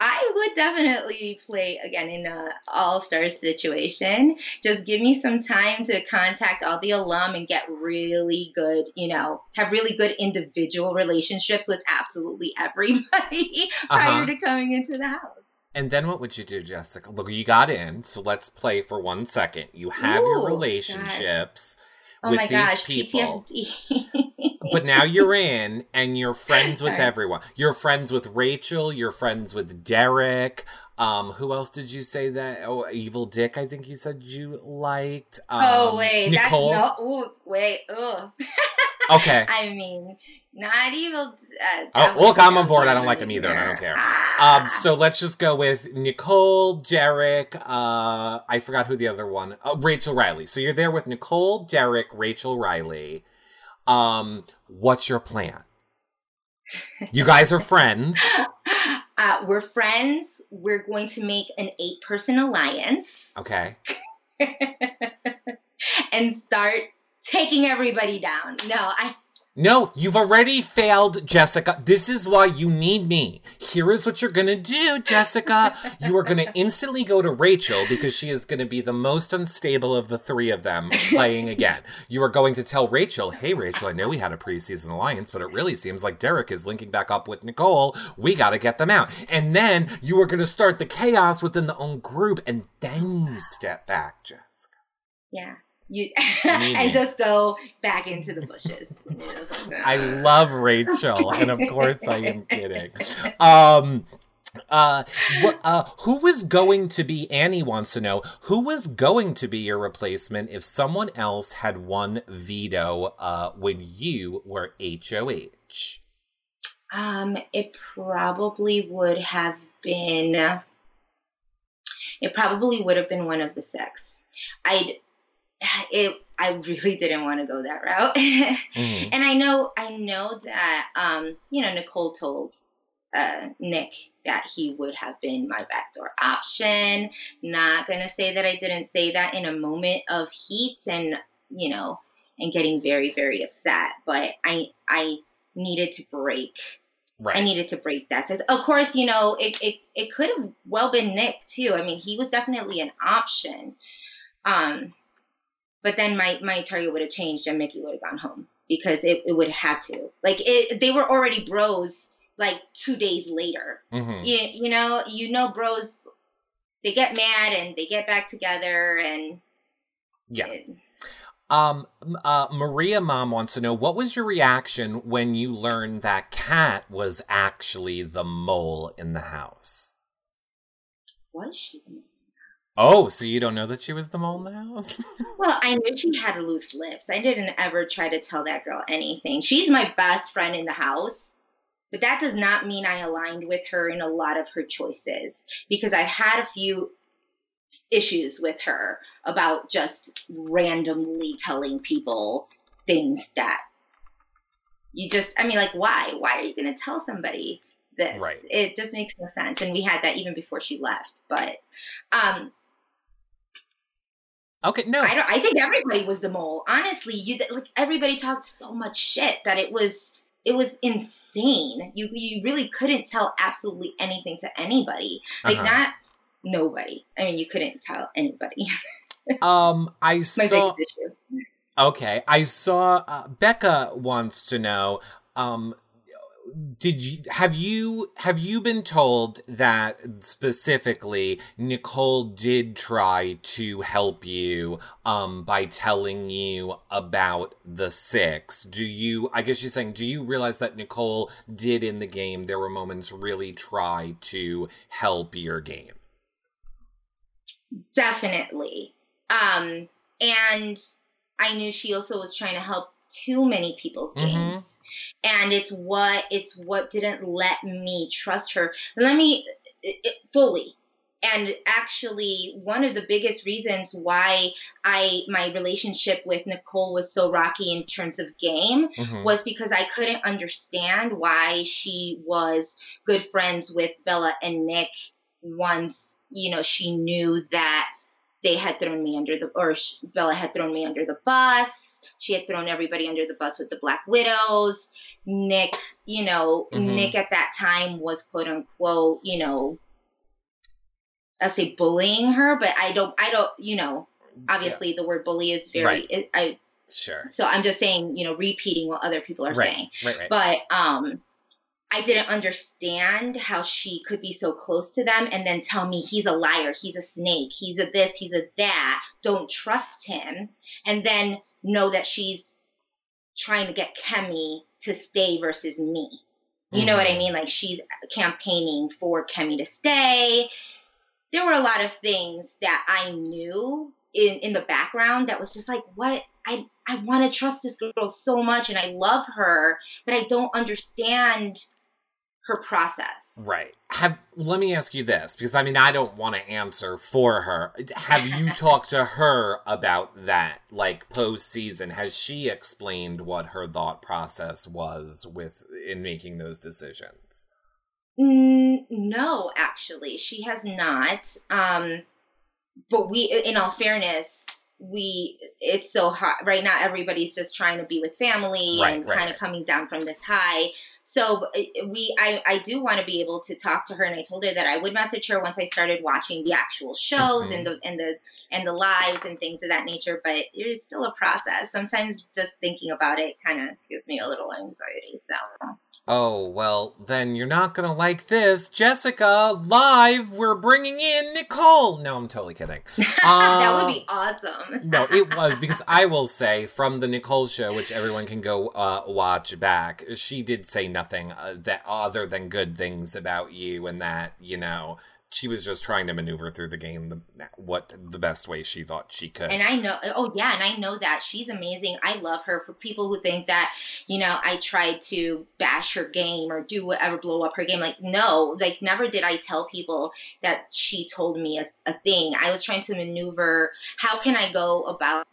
I would definitely play again in an all-star situation just give me some time to contact all the alum and get really good you know have really good individual relationships with absolutely everybody prior Uh-huh. to coming into the house And then what would you do, Jessica? Look, you got in, so let's play for one second. You have your Ooh, God. relationships oh with my these gosh people. PTSD. but now you're in and you're friends with everyone. You're friends with Rachel, you're friends with Derek. Um, who else did you say that? Oh, Evil Dick, I think you said you liked. Um, oh wait, Nicole. that's no. Ooh, wait, ugh. Okay. I mean, not evil. Uh, Oh, look, I'm on board. I don't like 'em either, and I don't care. Ah. Um, so let's just go with Nicole, Derek, uh, I forgot who the other one, uh, Rachel Reilly. So you're there with Nicole, Derek, Rachel Reilly. Um, what's your plan? You guys are friends. uh, we're friends. We're going to make an eight-person alliance Okay. and start taking everybody down. No, I. No, you've already failed, Jessica. This is why you need me. Here is what you're gonna do, Jessica. You are gonna instantly go to Rachel because she is gonna be the most unstable of the three of them playing again. You are going to tell Rachel, hey, Rachel, I know we had a preseason alliance, but it really seems like Derek is linking back up with Nicole. We gotta get them out. And then you are gonna start the chaos within the own group, and then you step back, Jessica. Yeah. You and just go back into the bushes. I love Rachel, and of course I am kidding. Um, uh, what, uh, who was going to be? Annie wants to know who was going to be your replacement if someone else had one veto uh, when you were HOH. Um, it probably would have been. It probably would have been one of the six. I'd. It. I really didn't want to go that route, Mhm. and I know. I know that. Um, you know, Nicole told uh, Nick that he would have been my backdoor option. Not gonna say that I didn't say that in a moment of heat and you know and getting very very upset, but I I needed to break. Right. I needed to break that. So, of course, you know, it, it, it could have well been Nick too. I mean, he was definitely an option. Um, but then my, my target would have changed and Michie would have gone home because it, it would have to. Like it, they were already bros like two days later. Mm-hmm. You, you know, you know, bros, they get mad and they get back together and Yeah. it- Um, uh, Maria Mom wants to know what was your reaction when you learned that Cat was actually the mole in the house? was she? Oh, so you don't know that she was the mole in the house? Well, I knew she had loose lips. I didn't ever try to tell that girl anything. She's my best friend in the house, but that does not mean I aligned with her in a lot of her choices because I've had a few issues with her about just randomly telling people things that you just, I mean, like, why? Why are you going to tell somebody this? Right. It just makes no sense. And we had that even before she left. But, um, okay, no. I don't. I think everybody was the mole. Honestly, you like everybody talked so much shit that it was it was insane. You you really couldn't tell absolutely anything to anybody. Like Uh-huh. not nobody. I mean, you couldn't tell anybody. Um, I saw. Okay, I saw. Uh, Becca wants to know. Um, did you have you have you been told that specifically Nicole did try to help you um by telling you about the six? Do you? I guess she's saying. Do you realize that Nicole did in the game? There were moments really try to help your game. Definitely. Um, and I knew she also was trying to help too many people's Mhm. games. And it's what it's what didn't let me trust her. Let me it, fully. And actually, one of the biggest reasons why I my relationship with Nicole was so rocky in terms of game Mhm. was because I couldn't understand why she was good friends with Bella and Nick once, you know, she knew that they had thrown me under the, or Bella had thrown me under the bus. She had thrown everybody under the bus with the Black Widows. Nick, you know, Mhm. Nick at that time was quote unquote, you know, I'll say bullying her, but I don't, I don't, you know, obviously the word bully is very, Right. it, I, Sure. so I'm just saying, you know, repeating what other people are Right. saying. Right. Right. But um I didn't understand how she could be so close to them and then tell me he's a liar, he's a snake, he's a this, he's a that. Don't trust him. And then know that she's trying to get Kemi to stay versus me. You know what I Mhm. mean? Like she's campaigning for Kemi to stay. There were a lot of things that I knew in, in the background that was just like, what? I, I want to trust this girl so much and I love her, but I don't understand her process. Right. Have let me ask you this because I mean I don't want to answer for her. Have you talked to her about that like post season? Has she explained what her thought process was with in making those decisions? Mm, no, actually, she has not. Um, but we, in all fairness, we it's so hard right now. Everybody's just trying to be with family Right, and right, kind of coming down from this high. So uh, we, I, I do want to be able to talk to her, and I told her that I would message her once I started watching the actual shows and the and the and the lives and things of that nature. But it's still a process. Sometimes just thinking about it kind of gives me a little anxiety. So. Oh, well, then you're not going to like this. Jessica, live, we're bringing in Nicole. No, I'm totally kidding. that would be awesome. no, it was because I will say from the Nicole show, which everyone can go uh, watch back. She did say nothing uh, that other than good things about you, and that you know she was just trying to maneuver through the game the what the best way she thought she could. And I know, oh yeah, and I know that she's amazing. I love her. For people who think that, you know, I tried to bash her game or do whatever, blow up her game, like no, like never did I tell people that she told me a, a thing. I was trying to maneuver. How can I go about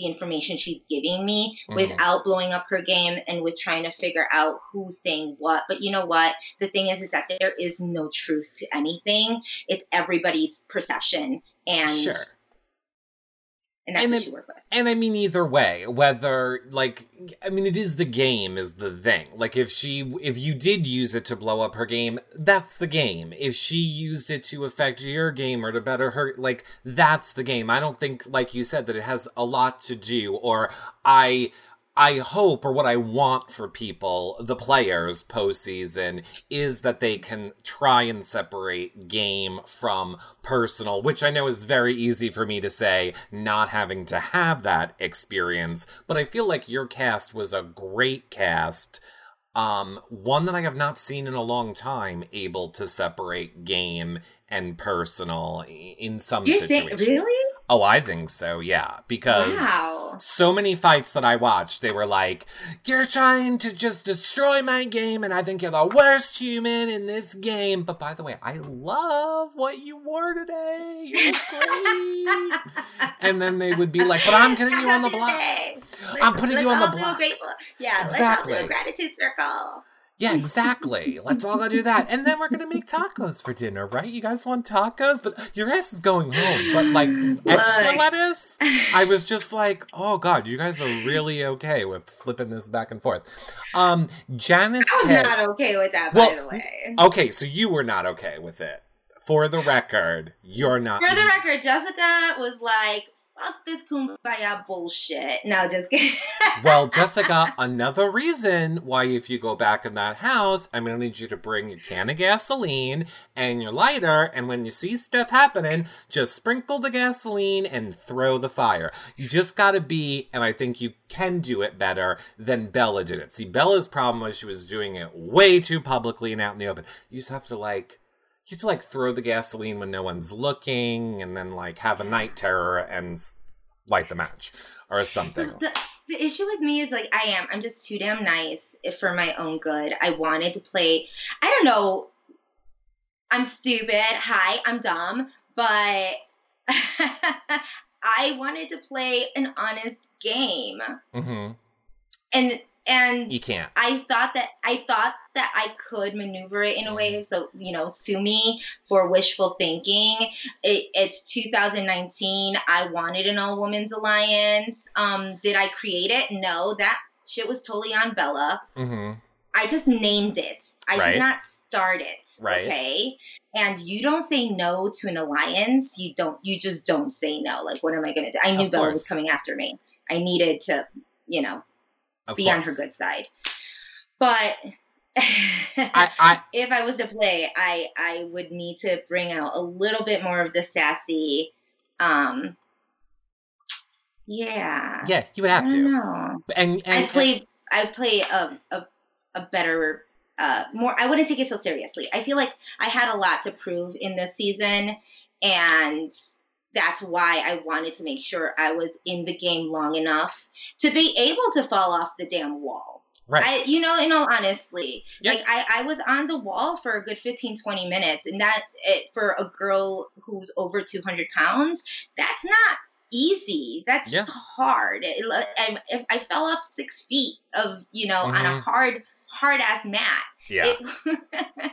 the information she's giving me Mhm. without blowing up her game and with trying to figure out who's saying what? But you know what? The thing is, is that there is no truth to anything. It's everybody's perception and sure. And that's And what it- she worked with. And I mean, either way, whether like, I mean, it is the game is the thing. Like, if she, if you did use it to blow up her game, that's the game. If she used it to affect your game or to better her, like, that's the game. I don't think, like you said, that it has a lot to do, or I, I hope, or what I want for people, the players postseason, is that they can try and separate game from personal, which I know is very easy for me to say, not having to have that experience. But I feel like your cast was a great cast. Um, one that I have not seen in a long time, able to separate game and personal in some You're saying situations. really? Oh, I think so, yeah. Because Wow. so many fights that I watched, they were like, You're trying to just destroy my game, and I think you're the worst human in this game. But by the way, I love what you wore today. You look great. and then they would be like, But I'm getting you on the block. I'm putting Let's you on the all do a block. grateful- Yeah, Exactly. let's all do a gratitude circle. Yeah, exactly. Let's all go do that. And then we're going to make tacos for dinner, right? You guys want tacos? But your ass is going home. But like extra Look. lettuce? I was just like, oh God, you guys are really okay with flipping this back and forth. Um, Janice I'm K. not okay with that, Well, by the way. Okay, so you were not okay with it. For the record, you're not. For the record, Jessica was like, fuck this kumbaya bullshit. No, just kidding. Well, Jessica, another reason why if you go back in that house, I'm gonna need you to bring your can of gasoline and your lighter, and when you see stuff happening, just sprinkle the gasoline and throw the fire. You just gotta be, and I think you can do it better than Bella did it. See, Bella's problem was she was doing it way too publicly and out in the open. You just have to like you have to like throw the gasoline when no one's looking and then like have a night terror and s- light the match or something. The, the issue with me is like I am. I'm just too damn nice if for my own good. I wanted to play. I don't know. I'm stupid. Hi, I'm dumb, but I wanted to play an honest game, hmm and and You can't. I thought that I thought that I could maneuver it in a way so you know sue me for wishful thinking. It, it's 2019. I wanted an all women's alliance. Um, did I create it? No, that shit was totally on Bella. mm-hmm. I just named it. I Right. did not start it. Right. Okay. And you don't say no to an alliance. You don't. You just don't say no. Like, what am I gonna do? I knew Bella was coming after me. I needed to, you know, Of be course. on her good side. But I, I, if I was to play, I I would need to bring out a little bit more of the sassy. Um, yeah. yeah, you would have to. know. And and I play I play a a, a better uh more I wouldn't take it so seriously. I feel like I had a lot to prove in this season and that's why I wanted to make sure I was in the game long enough to be able to fall off the damn wall. right. I you know, in all honestly, Yeah. like I, I was on the wall for a good 15, 20 minutes and that it for a girl who's over 200 pounds, that's not easy. That's Yeah. just hard. It, I, I fell off six feet of, you know, on a Mhm. hard, hard ass mat. yeah. It-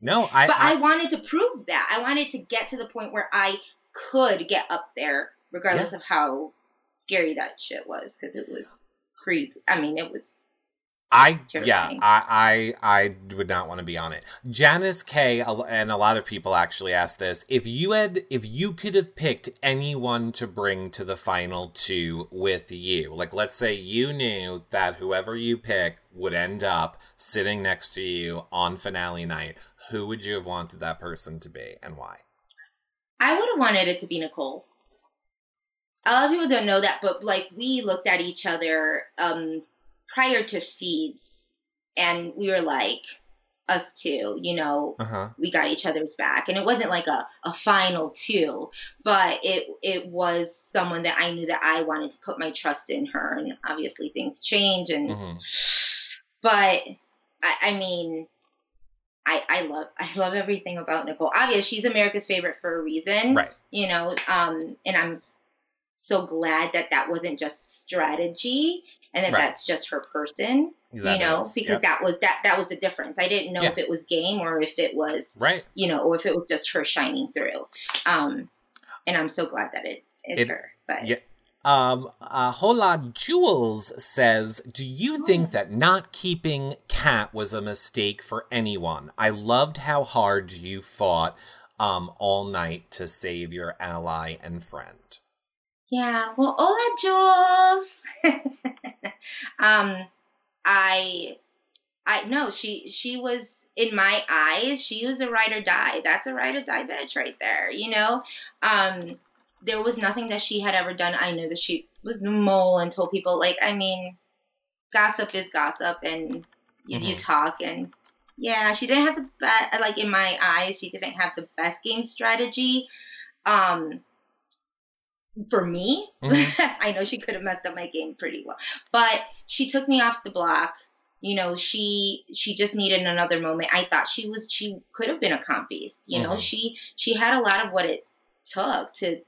no, I, but I, I, wanted to prove that. I wanted to get to the point where I could get up there, regardless of how scary that shit was, because it was creep. I mean, it was. I, yeah. I, I, I would not want to be on it. Janice K and a lot of people actually asked this: if you had, if you could have picked anyone to bring to the final two with you, like let's say you knew that whoever you pick would end up sitting next to you on finale night, who would you have wanted that person to be, and why? I would have wanted it to be Nicole. A lot of people don't know that, but like we looked at each other um, prior to feeds, and we were like, us two, you know, Uh huh. we got each other's back and it wasn't like a, a final two but it it was someone that i knew that i wanted to put my trust in her and obviously things change and hmm but I, I mean I, I love I love everything about Nicole. Obviously, she's America's favorite for a reason, Right. You know, um, and I'm so glad that that wasn't just strategy and that Right. that's just her person, That you know, is, because yep. that was that that was the difference. I didn't know Yeah. if it was game or if it was right. you know, or if it was just her shining through. Um, and I'm so glad that it is It- her. But yeah, Um, uh, Hola Jules says, "Do you think that not keeping Cat was a mistake for anyone? I loved how hard you fought um all night to save your ally and friend." Yeah. Well, hola, Jules. um, I, I no, she she was in my eyes. She was a ride or die. That's a ride or die bitch right there. You know. Um, there was nothing that she had ever done. I knew that she was the mole and told people like, I mean, gossip is gossip, and you, mm-hmm. you talk and yeah, she didn't have the best. Like in my eyes, she didn't have the best game strategy. Um, for me. Mm-hmm. I know she could have messed up my game pretty well, but she took me off the block. You know, she she just needed another moment. I thought she was she could have been a comp beast. You mm-hmm. know, she she had a lot of what it took to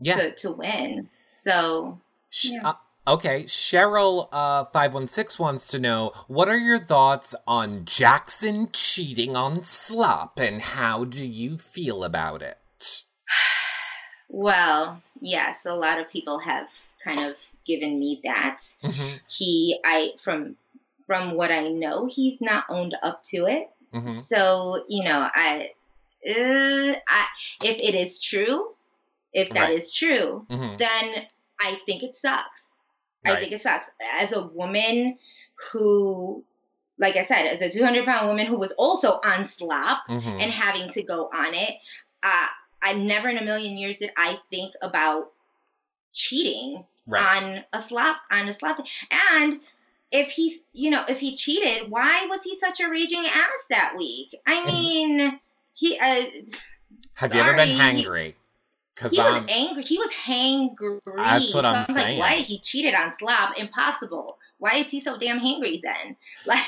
yeah to, to win. So yeah. Uh, okay, Cheryl uh, five one six wants to know what are your thoughts on Jackson cheating on Slop and how do you feel about it? Well, yes, a lot of people have kind of given me that. Mm-hmm. He, I from from what I know, he's not owned up to it. Mm-hmm. So you know, I, uh, I if it is true, if that right. is true, mm-hmm. then I think it sucks. Right. I think it sucks. As a woman who, like I said, as a 200 pound woman who was also on slop mm-hmm. and having to go on it, uh, I never in a million years did I think about cheating right. on a slop on a slop. And if he's, you know, if he cheated, why was he such a raging ass that week? I mean, he. Uh, Have sorry. you ever been hangry? Because he I'm, was angry. He was hangry. That's what so I'm saying. Like, why he cheated on Slop? Impossible. Why is he so damn hangry then? Like.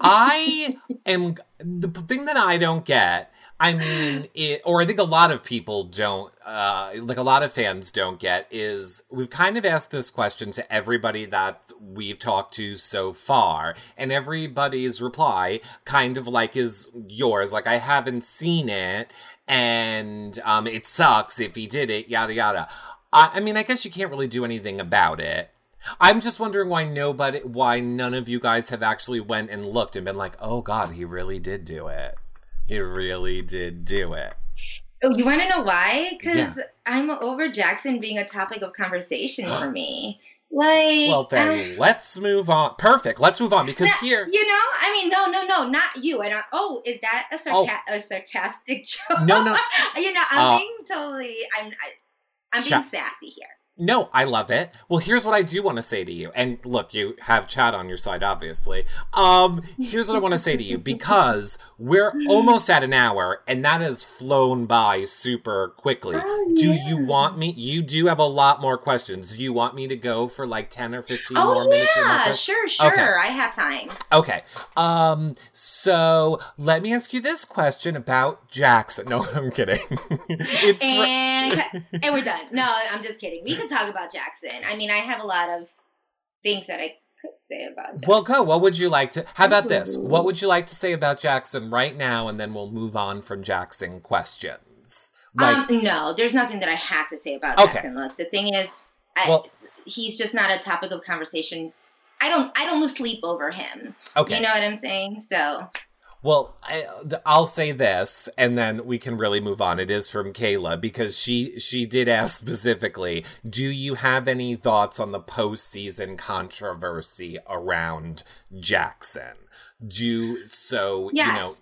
I am the thing that I don't get I mean, it, or I think a lot of people don't, uh, like a lot of fans don't get is we've kind of asked this question to everybody that we've talked to so far, and everybody's reply kind of like is yours, like I haven't seen it, and um, it sucks if he did it, yada yada. I, I mean, I guess you can't really do anything about it. I'm just wondering why nobody, why none of you guys have actually went and looked and been like, oh god, he really did do it. He really did do it. Oh, you want to know why? Because yeah. I'm over Jackson being a topic of conversation for me. Like, well, then uh, let's move on. Perfect. Let's move on because that, here, you know, I mean, no, no, no, not you. And oh, is that a, sarca- oh. a sarcastic joke? No, no. you know, I'm uh, being totally, I'm, I, I'm being sassy here. No, I love it. Well, here's what I do want to say to you. And look, you have Chad on your side, obviously. Um, here's what I want to say to you because we're almost at an hour and that has flown by super quickly. Oh, yeah. Do you want me? You do have a lot more questions. Do you want me to go for like 10 or 15 oh, more yeah. minutes? Yeah, sure, sure. Okay. I have time. Okay. Um, so let me ask you this question about Jackson. No, I'm kidding. it's and, and we're done. No, I'm just kidding. We can talk about Jackson. I mean, I have a lot of things that I could say about Jackson. Well, go. What would you like to? How about this? What would you like to say about Jackson right now, and then we'll move on from Jackson questions. Like, um, no, there's nothing that I have to say about okay. Jackson. Look, the thing is, I, well, he's just not a topic of conversation. I don't, I don't lose sleep over him. Okay, you know what I'm saying? So well, I, will say this, and then we can really move on. It is from Kayla because she she did ask specifically, "Do you have any thoughts on the postseason controversy around Jackson?" Do so, yes. you know.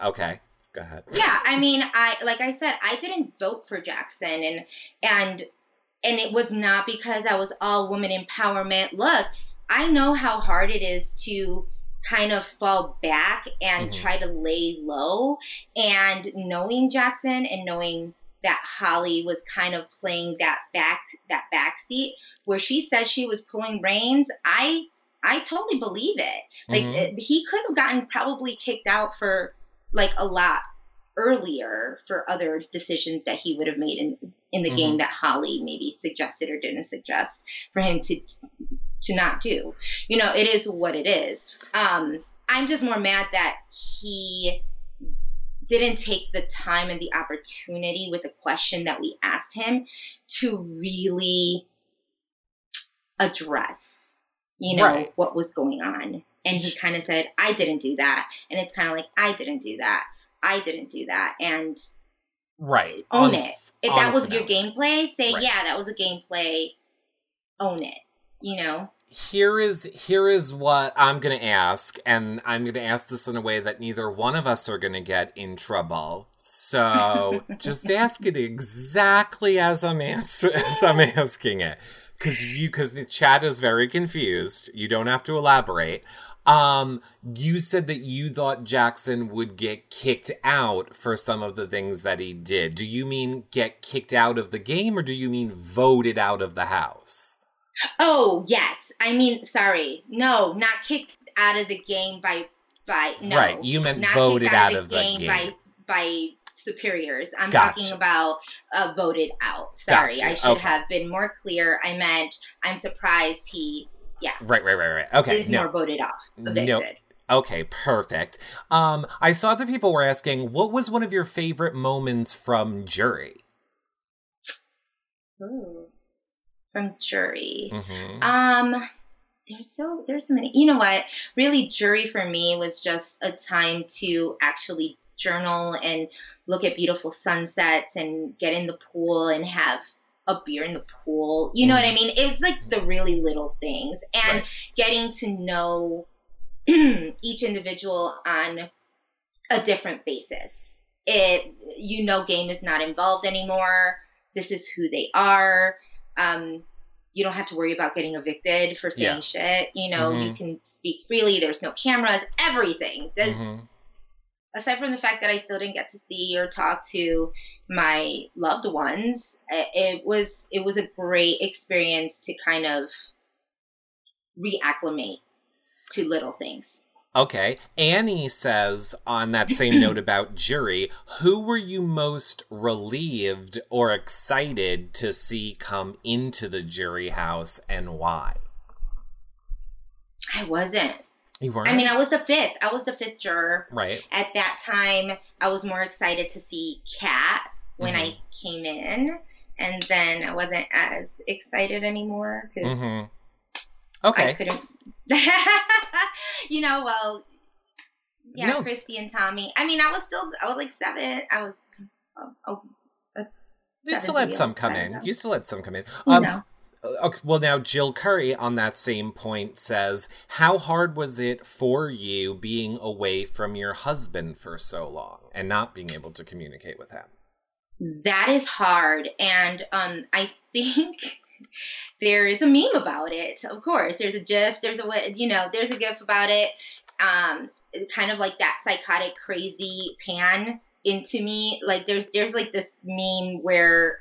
Okay, go ahead. Yeah, I mean, I like I said, I didn't vote for Jackson, and and and it was not because I was all woman empowerment. Look, I know how hard it is to kind of fall back and mm-hmm. try to lay low. And knowing Jackson and knowing that Holly was kind of playing that back that backseat where she says she was pulling reins, I I totally believe it. Like mm-hmm. he could have gotten probably kicked out for like a lot earlier for other decisions that he would have made in in the mm-hmm. game that Holly maybe suggested or didn't suggest for him to to not do. You know, it is what it is. Um, I'm just more mad that he didn't take the time and the opportunity with the question that we asked him to really address, you know, Right. what was going on. And he kind of said, I didn't do that. And it's kind of like, I didn't do that. I didn't do that. And Right. Own Unf- it. if that was your gameplay, say, Right. yeah, that was a gameplay. Own it. You know? here is here is what I'm gonna ask, and I'm gonna ask this in a way that neither one of us are gonna get in trouble. So just ask it exactly as I'm answer as I'm asking it, because you because the chat is very confused. You don't have to elaborate. Um, you said that you thought Jackson would get kicked out for some of the things that he did. Do you mean get kicked out of the game, or do you mean voted out of the house? Oh, yes. I mean, sorry. No, not kicked out of the game by by no. Right, you meant not voted kicked out of the game. by by superiors. I'm Gotcha. talking about uh, voted out. Sorry, Gotcha, I should okay. have been more clear. I meant I'm surprised he Yeah. Right, right, right, right. Okay, is no, more voted off. No. Okay, perfect. Um, I saw that people were asking, what was one of your favorite moments from Jury? Ooh. From jury. hmm Um, there's so there's so many. You know what? Really, jury for me was just a time to actually journal and look at beautiful sunsets and get in the pool and have a beer in the pool. You know what I mean? It was like the really little things and Right. getting to know each individual on a different basis. It you know game is not involved anymore. This is who they are. Um you don't have to worry about getting evicted for saying Yeah. shit. You know, you Mhm. can speak freely. There's no cameras, everything. The- hmm Aside from the fact that I still didn't get to see or talk to my loved ones, it was it was a great experience to kind of reacclimate to little things. Okay. Annie says on that same note about Jury, who were you most relieved or excited to see come into the jury house and why? I wasn't. You weren't? I mean, I was the fifth. I was the fifth juror. right. At that time, I was more excited to see Kat when I Mm-hmm. came in, and then I wasn't as excited anymore because hmm I Okay. couldn't. you know, well, yeah, No. Christie and Tommy. I mean, I was still, I was like seven. I was, oh, oh You still had some come in. You still had some come in. Um, know. Okay, well, now Jill Curry on that same point says, How hard was it for you being away from your husband for so long and not being able to communicate with him? That is hard. And um, I think there is a meme about it. Of course, there's a GIF. There's a you know, there's a GIF about it. Um, kind of like that psychotic, crazy pan into me. Like there's there's like this meme where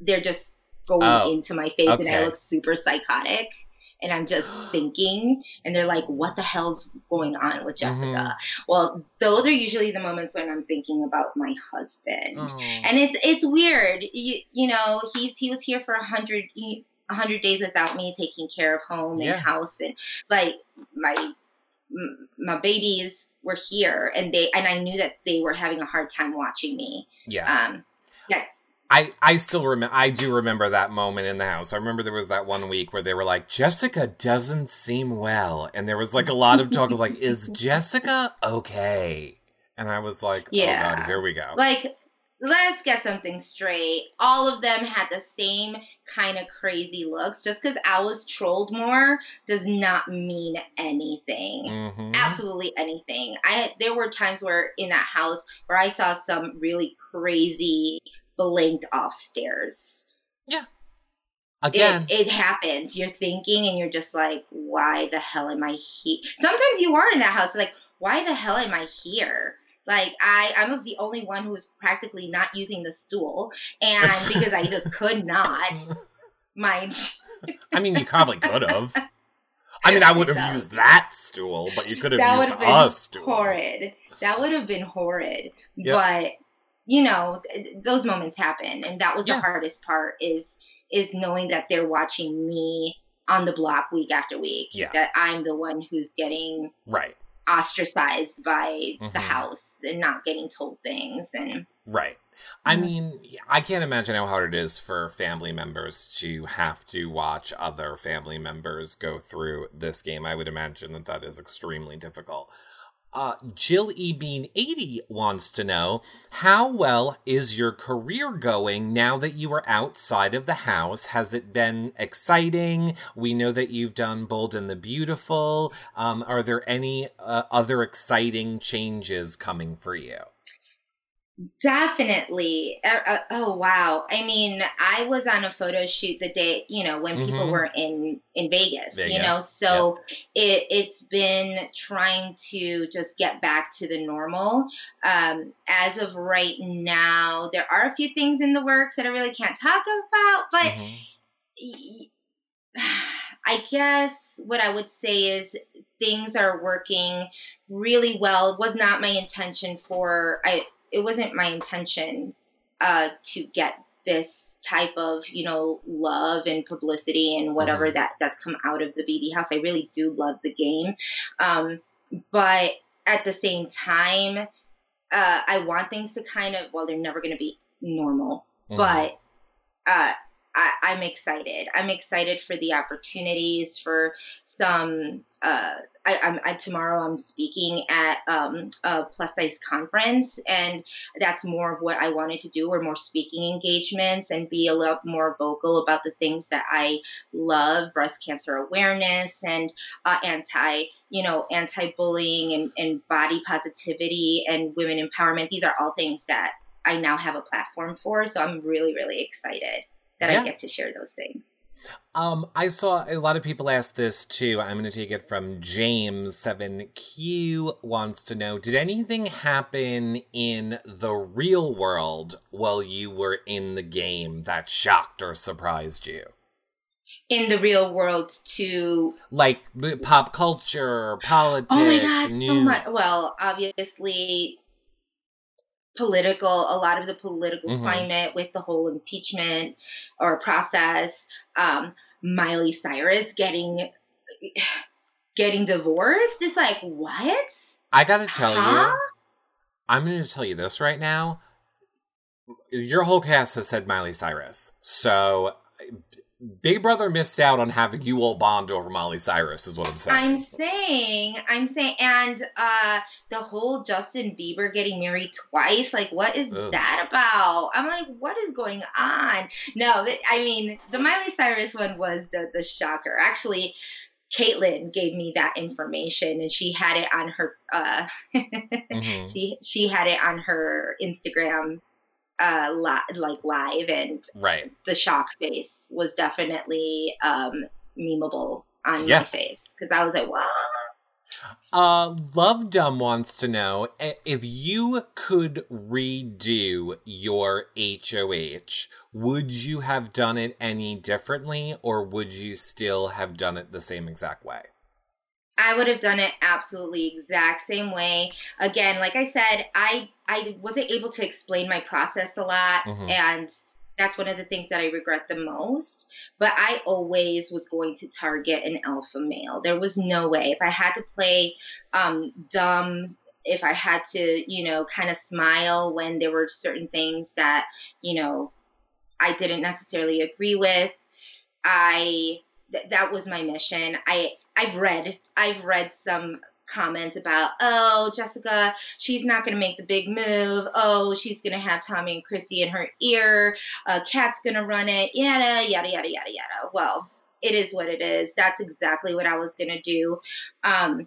they're just going Oh, into my face and I look super psychotic. And I'm just thinking, and they're like, "What the hell's going on with Jessica?" Mhm. Well, those are usually the moments when I'm thinking about my husband Oh. and it's it's weird you, you know he's he was here for a hundred a hundred days without me taking care of home and house and like my my babies were here and they and I knew that they were having a hard time watching me yeah. um yeah I, I still remember, I do remember that moment in the house. I remember there was that one week where they were like, Jessica doesn't seem well. And there was like a lot of talk of like, Is Jessica okay? And I was like, Oh Yeah. God, here we go. like let's get something straight all of them had the same kind of crazy looks just because I was trolled more does not mean anything Mhm. absolutely anything. I there were times where in that house where I saw some really crazy blinked off stairs. Yeah. Again, It, it happens. You're thinking and you're just like, why the hell am I here? Sometimes you are in that house like, why the hell am I here? Like I, I was the only one who was practically not using the stool, and because I just could not, mind. I mean, you probably could have. I mean, I would have used that stool, but you could have that would used have been a stool. horrid. That would have been horrid. Yep. But you know, those moments happen, and that was Yeah. the hardest part. Is is knowing that they're watching me on the block week after week. Yeah. That I'm the one who's getting Right. ostracized by mm-hmm. the house and not getting told things and right I mean, I can't imagine how hard it is for family members to have to watch other family members go through this game. I would imagine that that is extremely difficult. Uh, Jill E. Bean 80 wants to know how well is your career going now that you are outside of the house? Has it been exciting? We know that you've done Bold and the Beautiful. Um, are there any uh, other exciting changes coming for you? Definitely. Uh, uh, oh wow. I mean, I was on a photo shoot the day, you know, when mm-hmm. people were in in Vegas, Vegas. you know. So yep. it it's been trying to just get back to the normal. Um as of right now, there are a few things in the works that I really can't talk about, but mm-hmm. I guess what I would say is things are working really well. It was not my intention for I it wasn't my intention uh, to get this type of you know love and publicity and whatever mm-hmm. that that's come out of the BB house. I really do love the game, um, but at the same time, uh, I want things to kind of well, they're never going to be normal, mm-hmm. but uh, I, am excited. I'm excited for the opportunities for some. Uh, I, I'm I, tomorrow. I'm speaking at um, a plus size conference, and that's more of what I wanted to do, or more speaking engagements, and be a lot more vocal about the things that I love: breast cancer awareness and uh, anti, you know, anti-bullying and, and body positivity and women empowerment. These are all things that I now have a platform for. So I'm really, really excited that yeah. I get to share those things. Um, I saw a lot of people ask this too. I'm going to take it from James Seven Q wants to know: Did anything happen in the real world while you were in the game that shocked or surprised you? In the real world, to like pop culture, politics, oh my God, news. So much. Well, obviously, political, a lot of the political mm-hmm. climate with the whole impeachment or process. Um, Miley Cyrus getting getting divorced. It's like what? I gotta tell huh? you, I'm gonna tell you this right now. Your whole cast has said Miley Cyrus, so Big Brother missed out on having you all bond over Miley Cyrus, is what I'm saying. I'm saying, I'm saying, and uh the whole Justin Bieber getting married twice, like, what is Ugh. that about? I'm like, what is going on? No, I mean, the Miley Cyrus one was the the shocker. Actually, Caitlyn gave me that information, and she had it on her. uh mm-hmm. She she had it on her Instagram uh li- like live and right. the shock face was definitely um memeable on yeah. my face because i was like what? Uh love dumb wants to know if you could redo your hoh would you have done it any differently or would you still have done it the same exact way I would have done it absolutely exact same way. Again, like I said, I I wasn't able to explain my process a lot mm-hmm. and that's one of the things that I regret the most. But I always was going to target an alpha male. There was no way. If I had to play um, dumb, if I had to, you know, kind of smile when there were certain things that, you know, I didn't necessarily agree with, I th- that was my mission. I I've read I've read some comments about oh Jessica she's not going to make the big move. Oh she's going to have Tommy and Chrissy in her ear. Uh, Kat's going to run it. Yada yada yada yada yada. Well it is what it is. That's exactly what I was going to do. Um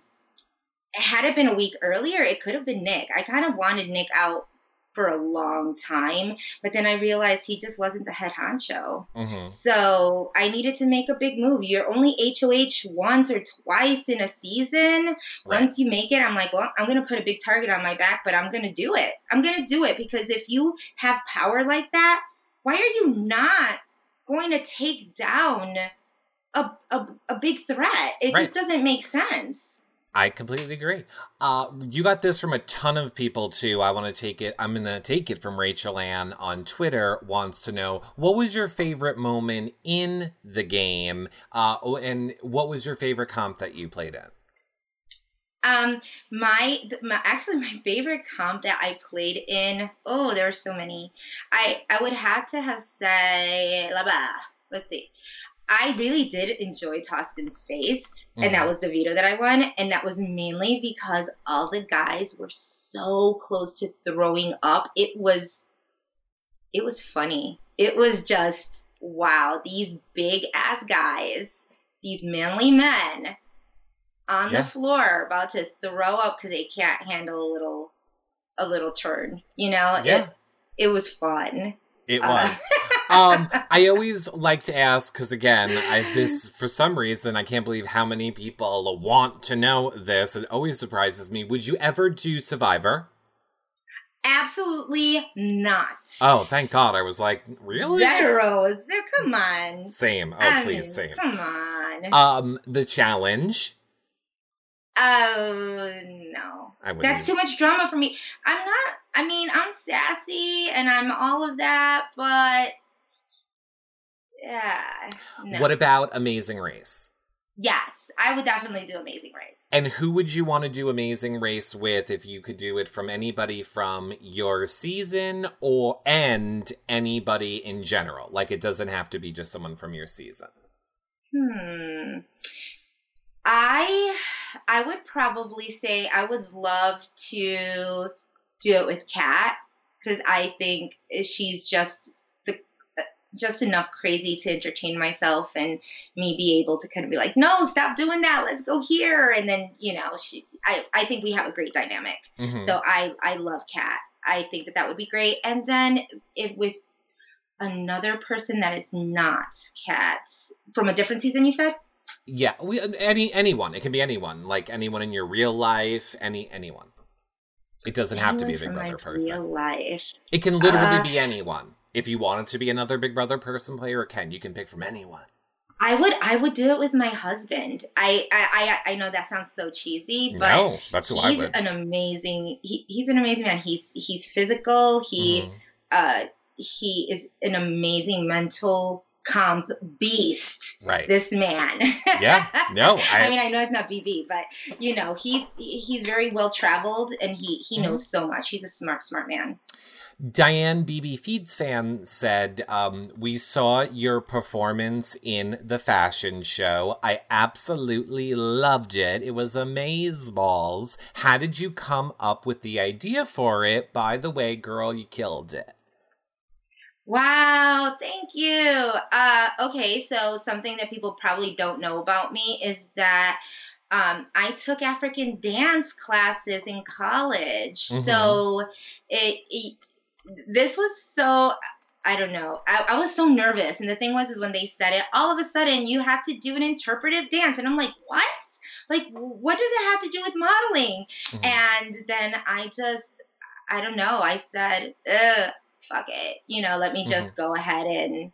had it been a week earlier it could have been Nick. I kind of wanted Nick out for a long time. But then I realized he just wasn't the head honcho. Mm-hmm. So I needed to make a big move. You're only HOH once or twice in a season. Right. Once you make it, I'm like, well, I'm going to put a big target on my back, but I'm going to do it. I'm going to do it because if you have power like that, why are you not going to take down a, a, a big threat? It right. just doesn't make sense. I completely agree. Uh, you got this from a ton of people too. I want to take it. I'm going to take it from Rachel Ann on Twitter. Wants to know what was your favorite moment in the game, uh, and what was your favorite comp that you played in? Um, my, my actually my favorite comp that I played in. Oh, there are so many. I I would have to have say la ba. Let's see. I really did enjoy Tossed in Space, mm-hmm. and that mm-hmm. was the veto that I won, and that was mainly because all the guys were so close to throwing up. It was, it was funny. It was just wow. These big ass guys, these manly men on yeah. the floor about to throw up because they can't handle a little a little turn. You know, yeah. it, it was fun. It uh, was. Uh, um, I always like to ask because again, I, this for some reason I can't believe how many people want to know this. It always surprises me. Would you ever do Survivor? Absolutely not. Oh, thank God! I was like, really? Zeros. Come on. Same. Oh, I please, mean, same. Come on. Um, the challenge. Oh no, that's too much drama for me. I'm not. I mean, I'm sassy and I'm all of that, but yeah. No. What about Amazing Race? Yes, I would definitely do Amazing Race. And who would you want to do Amazing Race with if you could do it from anybody from your season or and anybody in general? Like it doesn't have to be just someone from your season. Hmm. I I would probably say I would love to do it with Kat because I think she's just just enough crazy to entertain myself and me be able to kind of be like, no, stop doing that. Let's go here. And then you know, she I I think we have a great dynamic. Mm-hmm. So I I love Kat. I think that that would be great. And then if with another person that is not Kat from a different season, you said. Yeah, we any anyone. It can be anyone, like anyone in your real life, any anyone. It doesn't have to be a Big Brother person. Real life. It can literally uh, be anyone. If you wanted to be another Big Brother person player, Ken. You can pick from anyone. I would I would do it with my husband. I I I, I know that sounds so cheesy, but no, that's who I would. an amazing he, he's an amazing man. He's he's physical. He mm-hmm. uh he is an amazing mental comp beast. Right. This man. yeah. No. I, I, mean, I know it's not BB, but you know, he's he's very well traveled and he he mm-hmm. knows so much. He's a smart, smart man. Diane BB Feeds fan said, um, We saw your performance in the fashion show. I absolutely loved it. It was amaze balls. How did you come up with the idea for it? By the way, girl, you killed it. Wow, thank you. Uh, okay, so something that people probably don't know about me is that um, I took African dance classes in college. Mm-hmm. So it, it, this was so I don't know. I, I, was so nervous, and the thing was, is when they said it, all of a sudden you have to do an interpretive dance, and I'm like, what? Like, what does it have to do with modeling? Mm-hmm. And then I just, I don't know. I said, Ugh, fuck it, you know, let me just mm-hmm. go ahead and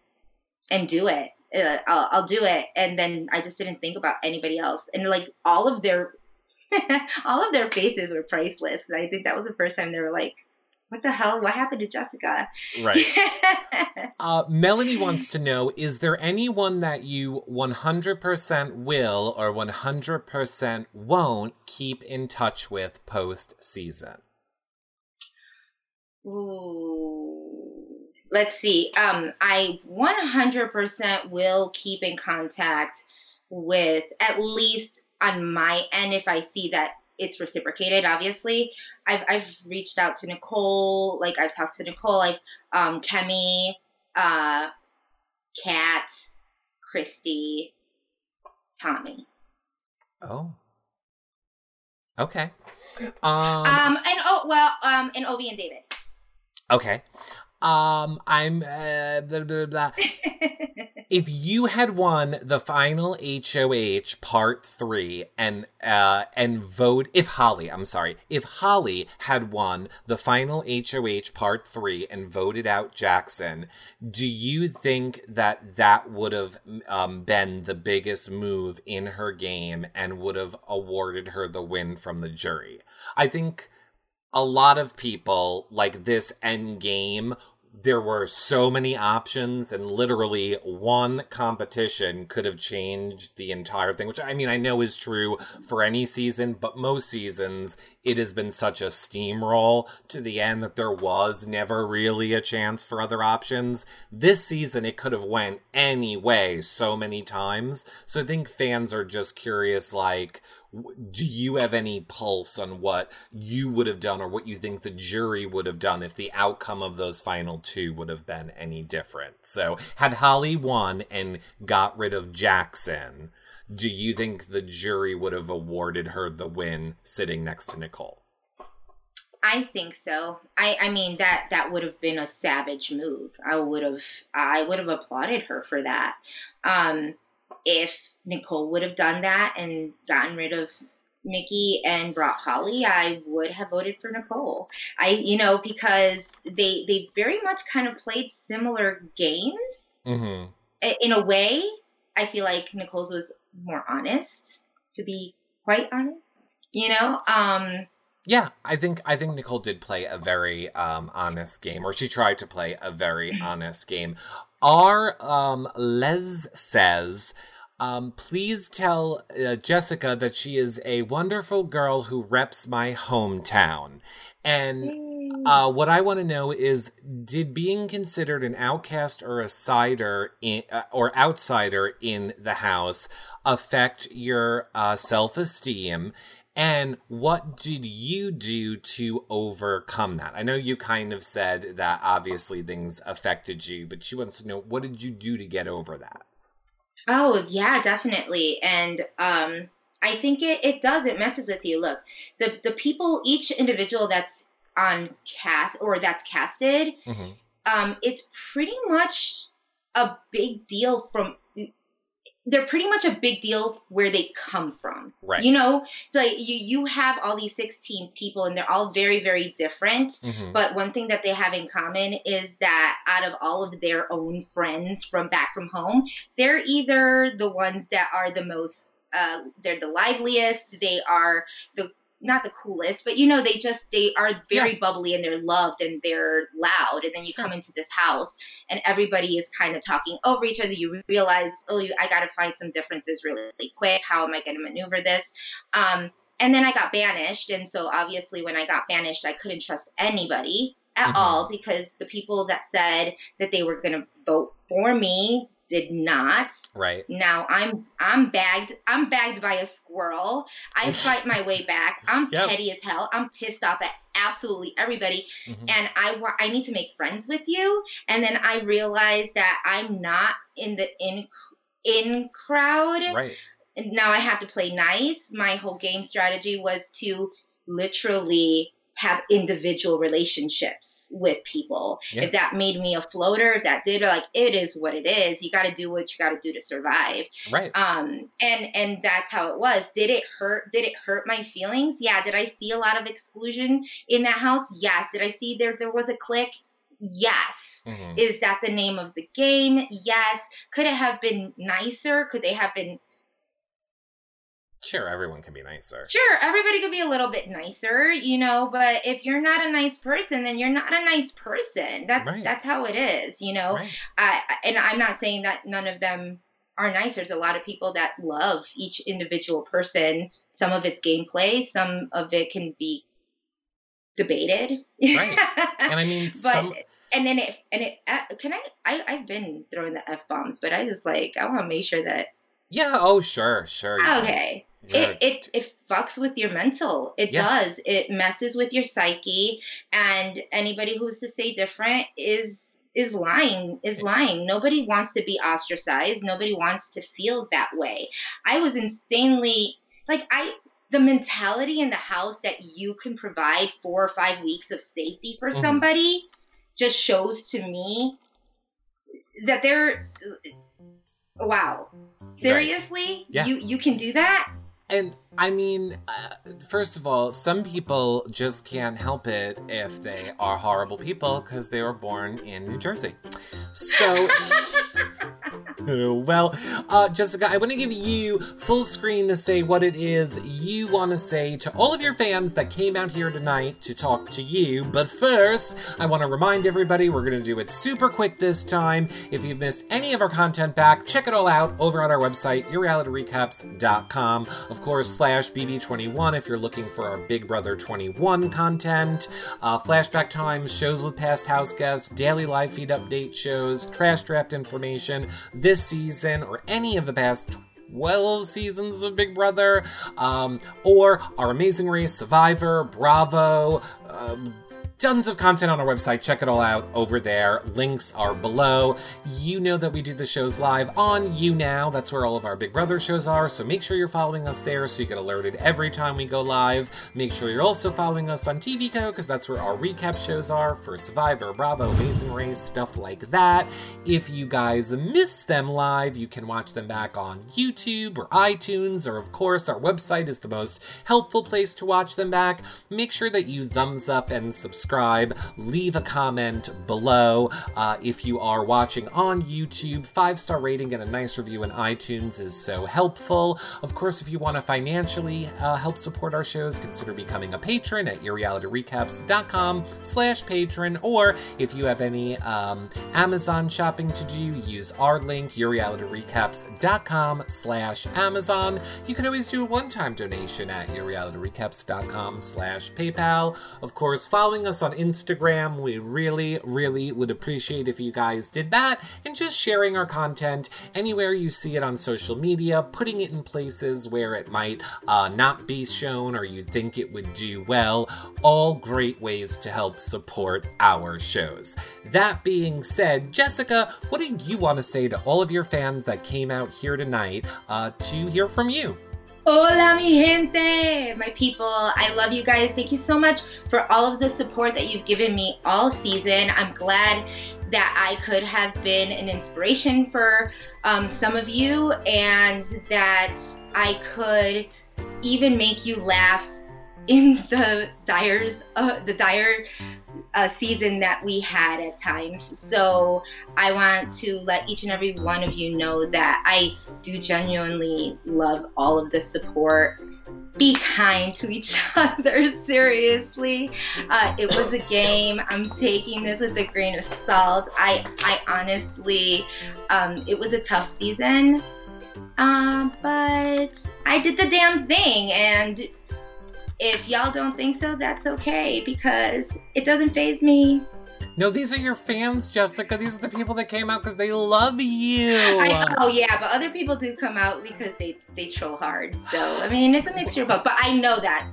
and do it. Uh, I'll, I'll do it. And then I just didn't think about anybody else. And like all of their all of their faces were priceless. I think that was the first time they were like, what the hell? What happened to Jessica? Right. uh, Melanie wants to know Is there anyone that you 100% will or 100% won't keep in touch with post season? Ooh. Let's see. Um, I 100% will keep in contact with at least on my end if I see that it's reciprocated. Obviously, I've I've reached out to Nicole. Like I've talked to Nicole. I've um, Kemi, uh, Kat, Christie, Tommy. Oh. Okay. Um, um and oh well um and Ovi and David. Okay. Um, I'm uh, blah, blah, blah. if you had won the final HOH part three and uh and vote if Holly, I'm sorry, if Holly had won the final HOH part three and voted out Jackson, do you think that that would have um, been the biggest move in her game and would have awarded her the win from the jury? I think a lot of people like this end game there were so many options and literally one competition could have changed the entire thing which i mean i know is true for any season but most seasons it has been such a steamroll to the end that there was never really a chance for other options. This season it could have went any way so many times. So i think fans are just curious like do you have any pulse on what you would have done or what you think the jury would have done if the outcome of those final two would have been any different? So, had Holly won and got rid of Jackson, do you think the jury would have awarded her the win sitting next to Nicole? I think so. I, I mean that that would have been a savage move. I would have I would have applauded her for that. Um, if Nicole would have done that and gotten rid of Michie and brought Holly, I would have voted for Nicole. I, you know, because they they very much kind of played similar games. Mm-hmm. In a way, I feel like Nicole's was more honest, to be quite honest. You know, um, yeah, I think I think Nicole did play a very um, honest game, or she tried to play a very mm-hmm. honest game. Our um, Les says um, please tell uh, Jessica that she is a wonderful girl who reps my hometown. And uh, what I want to know is, did being considered an outcast or a cider in, uh, or outsider in the house affect your uh, self esteem? And what did you do to overcome that? I know you kind of said that obviously things affected you, but she wants to know what did you do to get over that? Oh, yeah, definitely. And um, I think it, it does. It messes with you. Look, the, the people, each individual that's on cast or that's casted, mm-hmm. um, it's pretty much a big deal from they're pretty much a big deal where they come from. Right. You know, like you you have all these 16 people and they're all very very different, mm-hmm. but one thing that they have in common is that out of all of their own friends from back from home, they're either the ones that are the most uh, they're the liveliest, they are the not the coolest, but you know, they just they are very yeah. bubbly and they're loved and they're loud. And then you sure. come into this house and everybody is kind of talking over each other. You realize, oh, you, I got to find some differences really, really quick. How am I going to maneuver this? Um, and then I got banished, and so obviously when I got banished, I couldn't trust anybody at mm-hmm. all because the people that said that they were going to vote for me did not. Right. Now I'm I'm bagged I'm bagged by a squirrel. I fight my way back. I'm yep. petty as hell. I'm pissed off at absolutely everybody mm-hmm. and I I need to make friends with you and then I realize that I'm not in the in in crowd. Right. And now I have to play nice. My whole game strategy was to literally have individual relationships with people. Yeah. If that made me a floater, if that did like it is what it is. You got to do what you got to do to survive. Right. Um and and that's how it was. Did it hurt did it hurt my feelings? Yeah, did I see a lot of exclusion in that house? Yes. Did I see there there was a click? Yes. Mm-hmm. Is that the name of the game? Yes. Could it have been nicer? Could they have been Sure, everyone can be nicer. Sure, everybody could be a little bit nicer, you know, but if you're not a nice person, then you're not a nice person. That's right. that's how it is, you know. Right. I, and I'm not saying that none of them are nice. There's a lot of people that love each individual person. Some of it's gameplay, some of it can be debated. Right. And I mean, but some... and then it and it uh, can I, I I've been throwing the f bombs, but I just like I want to make sure that. Yeah. Oh, sure, sure. Okay. It, it it fucks with your mental. It yeah. does. It messes with your psyche. And anybody who's to say different is is lying. Is lying. Nobody wants to be ostracized. Nobody wants to feel that way. I was insanely like I the mentality in the house that you can provide four or five weeks of safety for mm-hmm. somebody just shows to me that they're wow seriously right. yeah. you you can do that and I mean, uh, first of all, some people just can't help it if they are horrible people because they were born in New Jersey. So well, uh, Jessica, I want to give you full screen to say what it is you want to say to all of your fans that came out here tonight to talk to you. But first, I want to remind everybody we're going to do it super quick this time. If you've missed any of our content back, check it all out over on our website, yourrealityrecaps.com. Of course, slash BB21 if you're looking for our Big Brother 21 content, uh, flashback times, shows with past house guests, daily live feed update shows, trash draft information, this season, or any of the past 12 seasons of Big Brother, um, or our Amazing Race, Survivor, Bravo, um, tons of content on our website. Check it all out over there. Links are below. You know that we do the shows live on YouNow. That's where all of our Big Brother shows are. So make sure you're following us there so you get alerted every time we go live. Make sure you're also following us on TV Co because that's where our recap shows are for Survivor, Bravo, Amazing Race, stuff like that. If you guys miss them live, you can watch them back on YouTube or iTunes, or of course, our website is the most helpful place to watch them back. Make sure that you thumbs up and subscribe subscribe, leave a comment below. Uh, if you are watching on YouTube, five star rating and a nice review in iTunes is so helpful. Of course, if you want to financially uh, help support our shows, consider becoming a patron at yourrealityrecaps.com slash patron, or if you have any um, Amazon shopping to do, use our link, yourrealityrecaps.com slash Amazon. You can always do a one-time donation at yourrealityrecaps.com slash PayPal. Of course, following us us on Instagram. We really, really would appreciate if you guys did that and just sharing our content anywhere you see it on social media, putting it in places where it might uh, not be shown or you think it would do well. All great ways to help support our shows. That being said, Jessica, what do you want to say to all of your fans that came out here tonight uh, to hear from you? Hola, mi gente, my people. I love you guys. Thank you so much for all of the support that you've given me all season. I'm glad that I could have been an inspiration for um, some of you and that I could even make you laugh in the dyers, uh, the dire uh, season that we had at times. So I want to let each and every one of you know that I do genuinely love all of the support. Be kind to each other, seriously. Uh, it was a game. I'm taking this with a grain of salt. I, I honestly, um, it was a tough season. Um, but I did the damn thing, and if y'all don't think so, that's okay because it doesn't phase me. No, these are your fans, Jessica. These are the people that came out because they love you. I know, yeah, but other people do come out because they they troll hard. So I mean, it's a mixture of both. But I know that.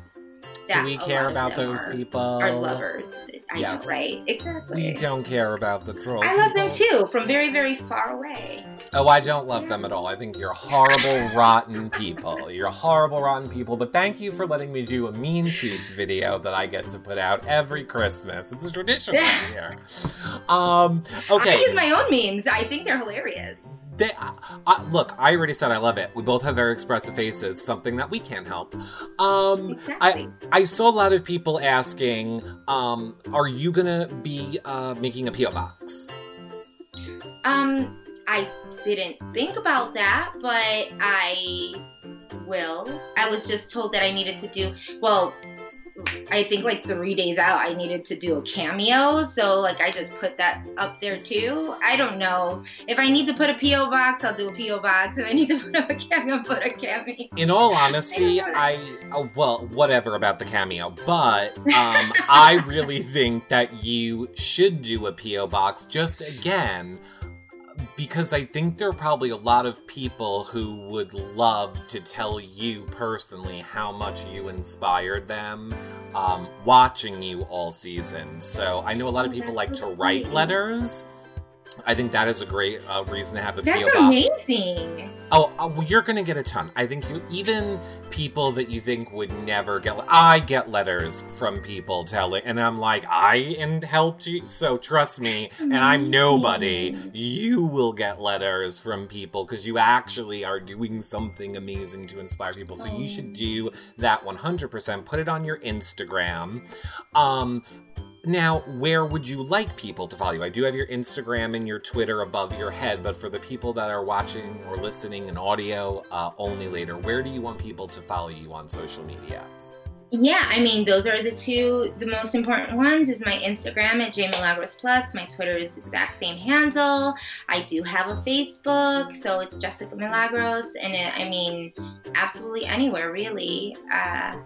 Do we care about those are, people? Are lovers. I yes. Know, right? Exactly. We don't care about the troll. I love people. them too, from very, very far away. Oh, I don't love them at all. I think you're horrible, rotten people. You're horrible, rotten people. But thank you for letting me do a mean tweets video that I get to put out every Christmas. It's a tradition here. Um, okay. I use my own memes. I think they're hilarious. They, uh, look, I already said I love it. We both have very expressive faces, something that we can't help. Um, exactly. I I saw a lot of people asking, um, "Are you gonna be uh, making a PO box?" Um, I didn't think about that, but I will. I was just told that I needed to do well. I think like three days out, I needed to do a cameo. So like I just put that up there too. I don't know if I need to put a PO box, I'll do a PO box. If I need to put up a cameo, put a cameo. In all honesty, I, I oh, well whatever about the cameo, but um, I really think that you should do a PO box. Just again because I think there are probably a lot of people who would love to tell you personally how much you inspired them um, watching you all season. So I know a lot of people like to write letters. I think that is a great uh, reason to have a That's PO box. amazing. Oh, uh, well, you're gonna get a ton. I think you even people that you think would never get. I get letters from people telling, and I'm like, I and helped you, so trust me. And I'm nobody. You will get letters from people because you actually are doing something amazing to inspire people. So you should do that 100%. Put it on your Instagram. Um, now, where would you like people to follow you? I do have your Instagram and your Twitter above your head, but for the people that are watching or listening in audio uh, only later, where do you want people to follow you on social media? Yeah, I mean, those are the two, the most important ones is my Instagram at jmilagros plus. My Twitter is the exact same handle. I do have a Facebook, so it's Jessica Milagros. And it, I mean, absolutely anywhere, really. Uh,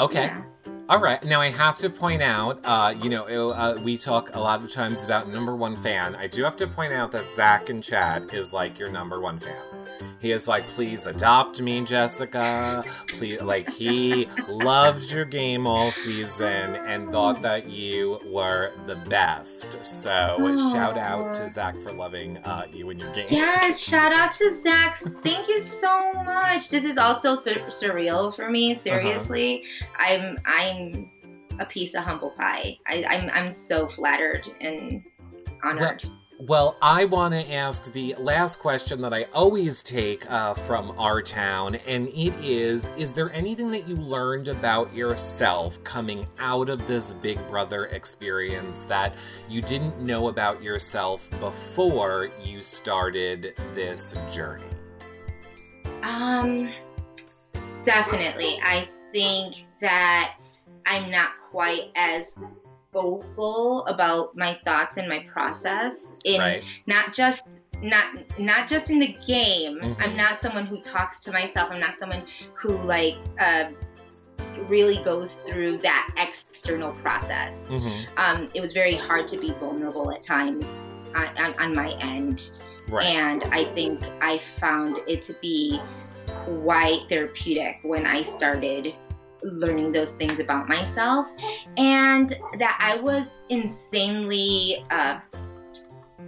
okay. Yeah. All right. Now I have to point out, uh, you know, uh, we talk a lot of times about number one fan. I do have to point out that Zach and Chad is like your number one fan. He is like, please adopt me, Jessica. Please, like he loved your game all season and thought that you were the best. So oh. shout out to Zach for loving uh, you and your game. Yes, shout out to Zach. Thank you so much. This is also sur- surreal for me. Uh-huh. Seriously, uh-huh. I'm I'm a piece of humble pie. I, I'm I'm so flattered and honored. Well, well, I want to ask the last question that I always take uh, from our town, and it is Is there anything that you learned about yourself coming out of this Big Brother experience that you didn't know about yourself before you started this journey? Um, definitely. I think that I'm not quite as vocal about my thoughts and my process in right. not just not not just in the game mm-hmm. i'm not someone who talks to myself i'm not someone who like uh, really goes through that external process mm-hmm. um, it was very hard to be vulnerable at times on, on, on my end right. and i think i found it to be quite therapeutic when i started learning those things about myself and that I was insanely uh,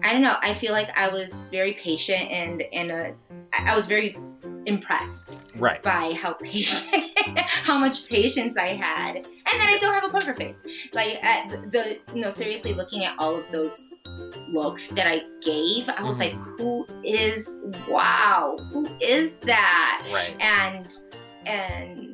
I don't know I feel like I was very patient and and uh, I was very impressed right. by how patient how much patience I had. And that I don't have a poker face. Like at the you know seriously looking at all of those looks that I gave I was mm-hmm. like who is wow who is that? Right. And and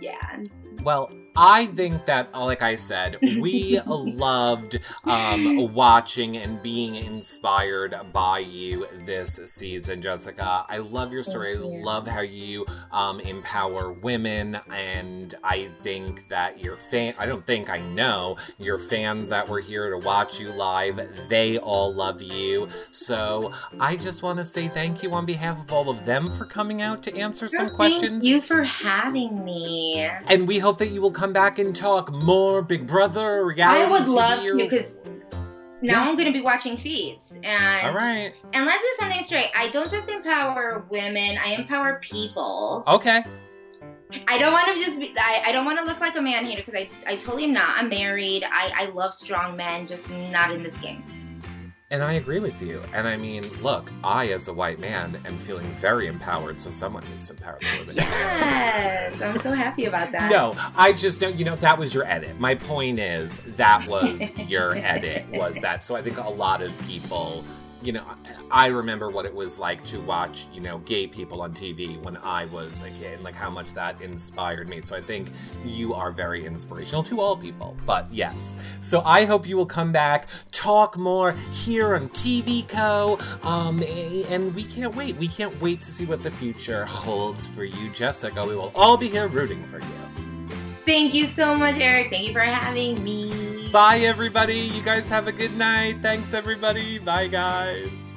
yeah. Well, I think that, like I said, we loved um, watching and being inspired by you this season, Jessica. I love your story. I love how you um, empower women, and I think that your fan. I don't think I know your fans that were here to watch you live. They all love you. So I just want to say thank you on behalf of all of them for coming out to answer some questions. Thank you for having me. And we hope that you will come back and talk more Big Brother reality I would love to because now yeah. I'm going to be watching feeds. And all right. And let's do something straight. I don't just empower women. I empower people. Okay. I don't want to just be. I, I don't want to look like a man hater because I I totally am not. I'm married. I I love strong men, just not in this game. And I agree with you. And I mean, look, I, as a white man, am feeling very empowered, so someone needs to empower the women. Yes, I'm so happy about that. No, I just don't, you know, that was your edit. My point is, that was your edit, was that. So I think a lot of people you know, I remember what it was like to watch, you know, gay people on TV when I was a kid, like how much that inspired me. So I think you are very inspirational to all people. But yes. So I hope you will come back, talk more here on TV Co. Um, and we can't wait. We can't wait to see what the future holds for you, Jessica. We will all be here rooting for you. Thank you so much, Eric. Thank you for having me. Bye, everybody. You guys have a good night. Thanks, everybody. Bye, guys.